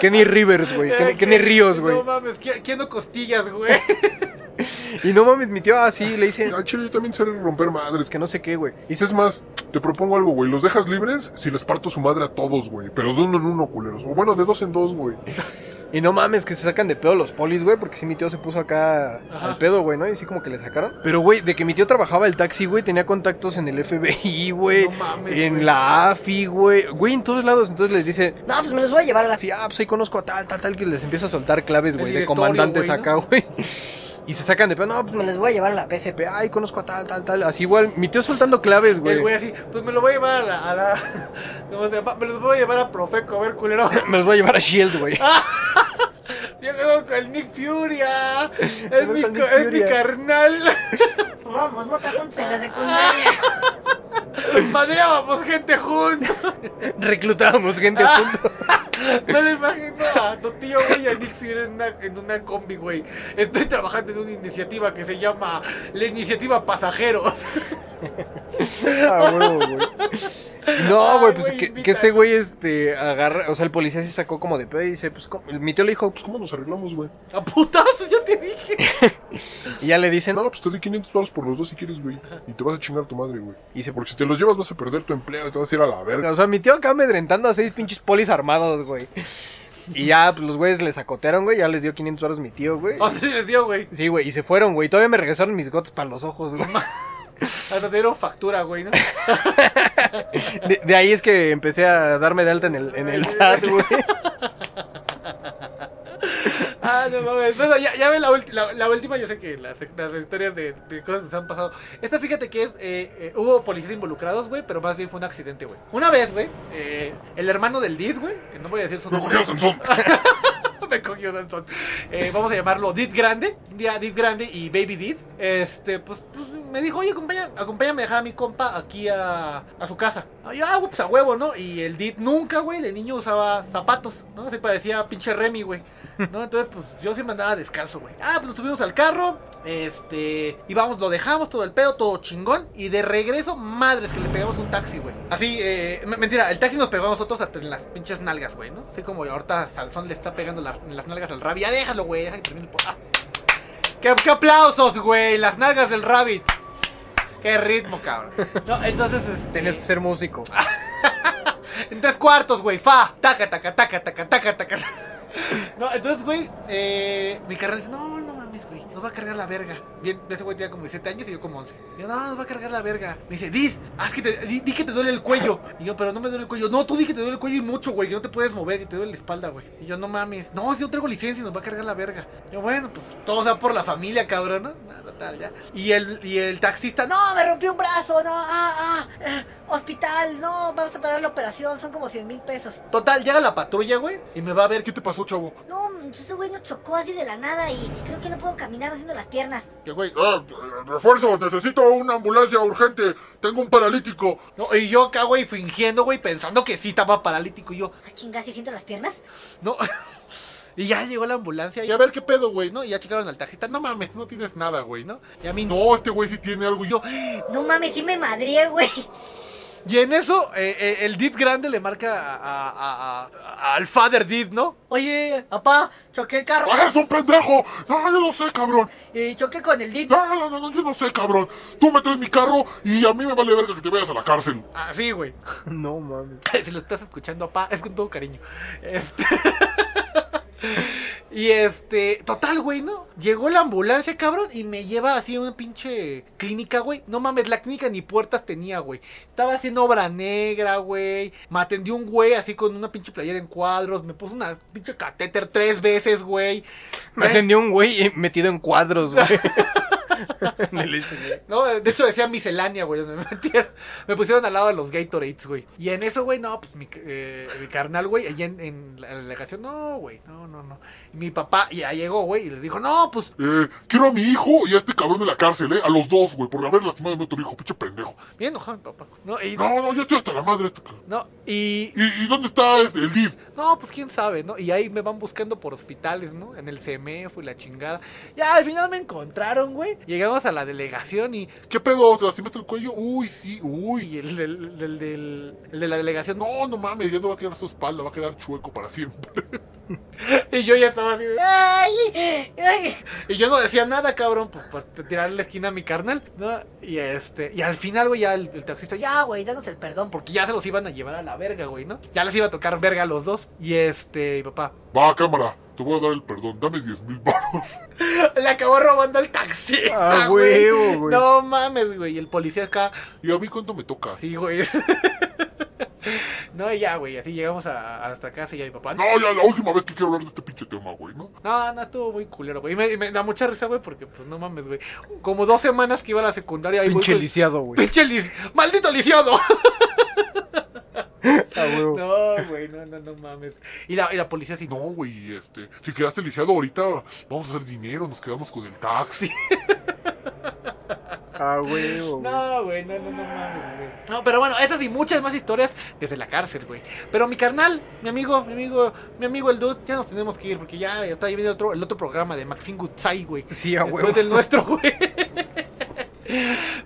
Kenny Rivers, güey. Kenny, Eh, Kenny Ríos, güey. No mames, Ke- Keanu Costillas, güey. Y no mames, mi tío así le dice Al chile yo también sé romper madres. que no sé qué, güey. Y si es más, te propongo algo, güey. Los dejas libres si les parto su madre a todos, güey. Pero de uno en uno, culeros. O bueno, de dos en dos, güey. Y no mames, que se sacan de pedo los polis, güey, porque sí mi tío se puso acá Ajá. al pedo, güey, ¿no? Y sí como que le sacaron. Pero, güey, de que mi tío trabajaba el taxi, güey, tenía contactos en el FBI, güey. No mames, en güey. la AFI, güey. Güey, en todos lados. Entonces les dice, No, pues me los voy a llevar a la AFI, ah, pues ahí conozco a tal, tal, tal, que les empieza a soltar claves, güey, de comandantes güey, ¿no? acá, güey. Y se sacan de pedo, no, pues Me los voy a llevar a la PFP. Ay, conozco a tal, tal, tal. Así igual, mi tío soltando claves, El güey. güey así, pues me lo voy a llevar a la, a la- ¿Cómo se llama? Me los voy a llevar a Profeco, a ver, culero. Me los voy a llevar a Shield, güey. Yo conozco al Nick Furia. Es, mi, Nick es mi carnal. Fumamos mota juntos en la secundaria. Madreábamos gente juntos. Reclutábamos gente juntos. Me lo imagino a tu tío, güey, y a Nick Fury en una, en una combi, güey. Estoy trabajando en una iniciativa que se llama la Iniciativa Pasajeros. Ah, huevo, güey. No, güey, pues que, este güey, este, agarra, o sea, el policía se sacó como de pedo y dice, pues, ¿cómo? mi tío le dijo, pues, ¿Cómo nos arreglamos, güey? A putazos, ya te dije. y ya le dicen, No, pues te doy 500 baros por los dos si quieres, güey. Y te vas a chingar a tu madre, güey. y se Porque si te los llevas vas a perder tu empleo y te vas a ir a la verga. O sea, mi tío acá amedrentando a seis pinches polis armados, güey. Y ya, pues, los güeyes les acotearon, güey, ya les dio 500 baros mi tío, güey. O sea, sí les dio, güey. Sí, güey, y se fueron, güey. Todavía me regresaron mis gotas para los ojos, güey. Hasta te dieron factura, güey, ¿no? De, de ahí es que empecé a darme de alta en el, en el SAT, güey. Ah, no mames. Bueno, ya, ya ven la, la, la última. Yo sé que las, las historias de, de cosas que se han pasado. Esta, fíjate que es. eh, eh, hubo policías involucrados, güey, pero más bien fue un accidente, güey. Una vez, güey, eh, el hermano del Did, güey, que no voy a decir su Me nombre. Me cogió Sansón. Eh, vamos a llamarlo Did Grande. Un día Did Grande y Baby Did. Este, pues, pues, me dijo, oye, acompáñame, acompáñame a dejar a mi compa aquí a, a su casa. Ah, yo, ah, pues a huevo, ¿no? Y el Did nunca, güey, de niño usaba zapatos, ¿no? Se parecía pinche Remy, güey. ¿No? Entonces, pues yo siempre andaba descalzo, güey. Ah, pues nos subimos al carro. Este, y vamos, lo dejamos todo el pedo, todo chingón. Y de regreso, madre, que le pegamos un taxi, güey. Así, eh, mentira, el taxi nos pegó a nosotros hasta en las pinches nalgas, güey, ¿no? Así como ahorita Salzón le está pegando la- las nalgas al Rabbit. Ya déjalo, güey, deja que termine el ah. ¿Qué, qué aplausos, güey, las nalgas del Rabbit. Qué ritmo, cabrón. No, entonces, este, Tenías que ser músico. en tres cuartos, güey, fa, taca, taca, taca, taca, taca, taca. No, entonces, güey, eh, mi carnal dice, no, no mames, güey, nos va a cargar la verga. Bien, ese güey tenía como 17 años y yo como 11. Y yo, no, nos va a cargar la verga. Me dice, Did, haz que te, di, que te duele el cuello. Y yo, pero no me duele el cuello. No, tú di que te duele el cuello y mucho, güey, que no te puedes mover, que te duele la espalda, güey. Y yo, no mames, no, yo traigo licencia y nos va a cargar la verga. Yo, bueno, pues todo sea por la familia, cabrón, ¿no? Nada, tal, ya. Y el, y el taxista, no, No, me rompí un brazo, no, ah, ah, eh, hospital, no, vamos a parar la operación, son como 100 mil pesos. Total, llega la patrulla, güey, y me va a ver qué te pasó, chavo. No, ese güey nos chocó así de la nada y creo que no puedo caminar haciendo las piernas. El güey, Ah, refuerzo, necesito una ambulancia urgente. Tengo un paralítico. no, y yo acá, güey, fingiendo, güey, pensando que sí estaba paralítico. Y yo, Ah, chingas, ¿sí siento las piernas? no. Y ya llegó la ambulancia y a ver qué pedo, güey, ¿no? Y ya checaron al taxista. No mames, no tienes nada, güey, ¿no? Y a mí no. No, este güey sí tiene algo. Y yo, No mames, sí me madrié, güey. Y en eso, eh, eh, el Did grande le marca a, a- a- a- al Father Did, ¿no? Oye, papá, choqué el carro. ¡Ah, eres un pendejo! No, yo no sé, cabrón. Y choqué con el Did. No, no, no, no, yo no sé, cabrón. Tú me traes mi carro y a mí me vale verga que te vayas a la cárcel. Así, güey. No mames. si lo estás escuchando, papá, es con todo cariño. Este... y este, total, güey, ¿no? Llegó la ambulancia, cabrón, y me lleva así a una pinche clínica, güey. No mames, la clínica ni puertas tenía, güey. Estaba haciendo obra negra, güey. Me atendió un güey así con una pinche playera en cuadros. Me puso una pinche catéter tres veces, güey. Me atendió un güey eh, metido en cuadros, güey. No, de hecho decía miscelánea, güey, me metieron. Me pusieron al lado de los Gatorades, güey. Y en eso, güey, no, pues mi, eh, mi carnal, güey, allá en, en la delegación, no, güey, no, no, no. Y mi papá ya llegó, güey, y le dijo, no, pues, Eh, quiero a mi hijo y a este cabrón de la cárcel, ¿eh? A los dos, güey, por haber lastimado a mi otro hijo, pinche pendejo. bien enojado mi papá. No, y, No, no, ya estoy hasta la madre. Este cabrón. no, y, ¿Y, y dónde está este, el DIV? no, pues quién sabe, ¿no? Y ahí me van buscando por hospitales, ¿no? En el CMF y la chingada. Ya al final me encontraron, güey. Llegamos a la delegación y, ¿Qué pedo? ¿Te lastimaste el cuello? Uy, sí, uy. y el, del- del- del- el de la delegación, no, No, mames, ya no va a quedar su espalda, va a quedar chueco para siempre. y yo ya estaba así de, Ay, ay. Y yo no decía nada, cabrón, por, por tirarle la esquina a mi carnal, ¿no? Y este, y al final, güey, ya el, el taxista, ya, güey, danos el perdón, porque ya se los iban a llevar a la verga, güey, ¿no? Ya les iba a tocar verga a los dos. Y este, mi papá, Va, cámara, te voy a dar el perdón, dame 10 mil baros. le acabó robando el taxista, Ah, güey. huevo, güey. No mames, güey. Y el policía acá, ¿Y a mí cuánto me toca? sí, güey. No, y ya, güey, así llegamos a, hasta casa y ya mi papá. No, ya la última vez que quiero hablar de este pinche tema, güey, ¿no? No, no, estuvo muy culero, güey. Y me, da mucha risa, güey, porque, pues, no mames, güey. Como dos semanas que iba a la secundaria. voy Pinche lisiado, güey. Pinche lis... ¡Maldito lisiado! No, güey, no, no, no mames. Y la, y la policía así, No, güey, este, si quedaste lisiado ahorita, vamos a hacer dinero, nos quedamos con el taxi. A huevo. güey. No, güey, no, no, no mames, güey. No, pero bueno, estas y muchas más historias desde la cárcel, güey. Pero mi carnal, mi amigo, mi amigo, mi amigo el Dude, ya nos tenemos que ir porque ya está ahí viene otro, el otro programa de Maxine Gutsai, güey. Sí, a Después huevo. del nuestro, güey.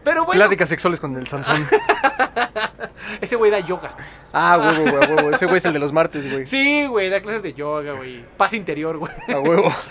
Pero bueno, Pláticas sexuales con el Sansón. ese güey da yoga. Ah, huevo, güey, huevo. Ese güey es el de los martes, güey. Sí, güey, da clases de yoga, güey. Paz interior, güey. A huevo.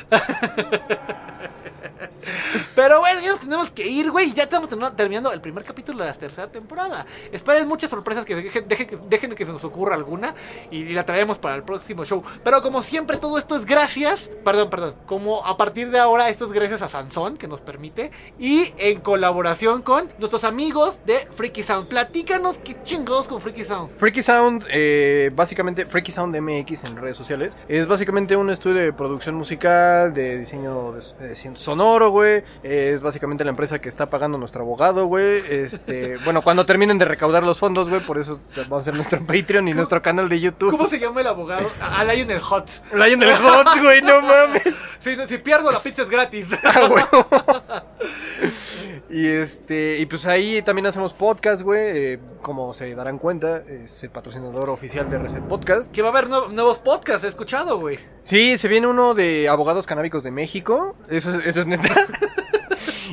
Pero bueno, ya nos tenemos que ir, güey. Ya estamos terminando- el primer capítulo de la tercera temporada. Esperen muchas sorpresas que dejen, dejen, dejen que se nos ocurra alguna y, la traeremos para el próximo show. Pero como siempre, todo esto es gracias. Perdón, perdón. Como a partir de ahora, esto es gracias a Sansón que nos permite. Y en colaboración con nuestros amigos de Freaky Sound. Platícanos qué chingados con Freaky Sound. Freaky Sound, eh, básicamente, Freaky Sound MX en redes sociales, es básicamente un estudio de producción musical, de diseño de, de sonoro, güey. Es básicamente la empresa que está pagando nuestro abogado, güey. Este, bueno, cuando terminen de recaudar los fondos, güey, por eso vamos a hacer nuestro Patreon y nuestro canal de YouTube. ¿Cómo se llama el abogado? A Lionel Hot. Lion del Hot, güey, no mames. Si, si pierdo, la pizza es gratis. Ah, huevo. y este, y pues ahí también hacemos podcast, güey. eh, como se darán cuenta, es el patrocinador oficial de Reset Podcast. que va a haber nue- nuevos podcasts, he escuchado, güey. Sí, se viene uno de abogados canábicos de México. Eso es, eso es neta.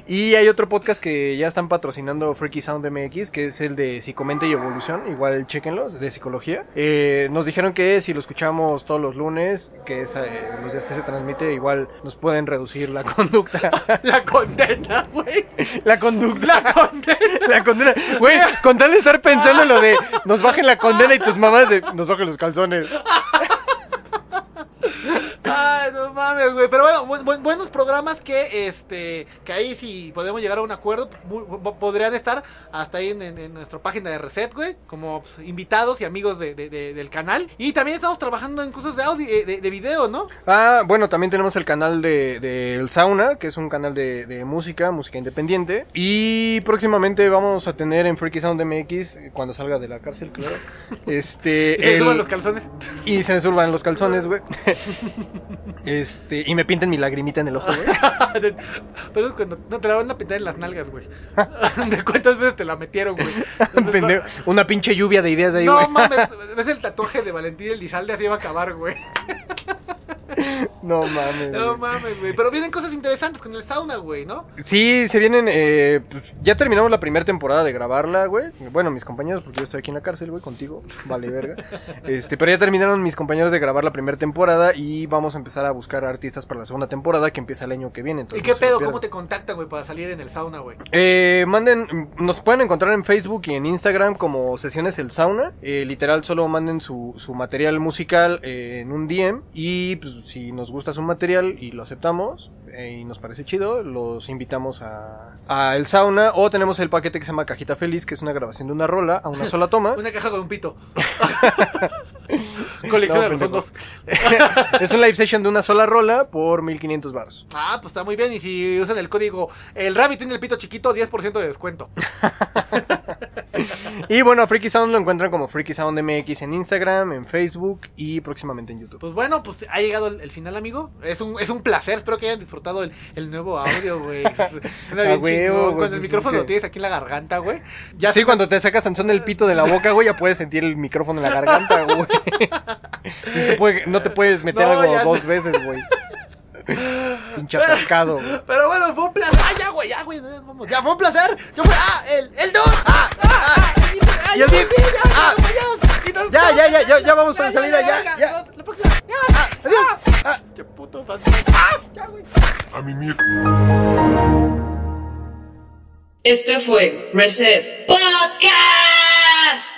Y hay otro podcast que ya están patrocinando Freaky Sound MX, que es el de Psicomente y Evolución. Igual chequenlo, de psicología. Eh, nos dijeron que si lo escuchamos todos los lunes, que es eh, los días que se transmite, igual nos pueden reducir la conducta. La condena, güey. la conducta. La condena. La condena. Güey, con tal de estar pensando en lo de nos bajen la condena y tus mamás de nos bajen los calzones. Ay, no mames, güey. Pero bueno, bu- bu- buenos programas que, este, que ahí si podemos llegar a un acuerdo, bu- podrían estar hasta ahí en, en- en nuestra página de Reset, güey. Como pues, invitados y amigos de- de- de- del canal. Y también estamos trabajando en cosas de audio, eh, de, de video, ¿no? Ah, bueno, también tenemos el canal de, El Sauna, que es un canal de, música, música independiente. Y próximamente vamos a tener en Freaky Sound MX, cuando salga de la cárcel, claro. Este. Y se el- suban los calzones. y se me suban los calzones, güey. Este, y me pinten mi lagrimita en el ojo, güey. Pero es cuando no te la van a pintar en las nalgas, güey. ¿De cuántas veces te la metieron, güey? Una pinche lluvia de ideas ahí, güey. No mames, ves el tatuaje de Valentín Elizalde, así va a acabar, güey. No mames. No güey. mames, güey. Pero vienen cosas interesantes con el sauna, güey, ¿no? Sí, se vienen. eh, pues, ya terminamos la primera temporada de grabarla, güey. Bueno, mis compañeros, porque yo estoy aquí en la cárcel, güey, contigo. Vale, verga. Este, pero ya terminaron mis compañeros de grabar la primera temporada y vamos a empezar a buscar artistas para la segunda temporada que empieza el año que viene. ¿Y entonces qué se lo pedo? ¿Cómo te contactan, güey, para salir en el sauna, güey? Eh, manden, nos pueden encontrar en Facebook y en Instagram como Sesiones El Sauna. Eh, literal, solo manden su, su material musical eh, en un DM. Y pues, si nos gusta su material y lo aceptamos eh, y nos parece chido, los invitamos a, a El Sauna. O tenemos el paquete que se llama Cajita Feliz, que es una grabación de una rola a una sola toma. Una caja con un pito. Colección No, de los fondos. es un live session de una sola rola por 1500 baros. Ah, pues está muy bien. Y si usan el código El Rabbit tiene el pito chiquito, 10% de descuento. Y bueno, a Freaky Sound lo encuentran como Freaky Sound MX en Instagram, en Facebook y próximamente en YouTube. Pues bueno, pues ha llegado el, el final, amigo. Es un, es un placer. Espero que hayan disfrutado el, el nuevo audio, güey. Suena bien chingón. Cuando pues el es micrófono lo tienes aquí en la garganta, güey. Ya Sí, se- cuando te sacas Sansón el pito de la boca, güey, ya puedes sentir el micrófono en la garganta, güey. No te, puede- no te puedes meter No, algo dos veces, güey. Pinche atascado. Pero bueno, fue un placer. Ah, ya, güey, ya, güey. Vamos. Ya fue un placer. Yo fui. Ah, el, el dos. Ah, ah, ah. Y, ah, Y ya, el ya, ya, Ah. ya. Ya, ya, ya, ya, ya vamos a la salida, ya. Adiós. Ah. Qué puto. Ah, ya, güey. A mimir. Esto fue Reset Podcast.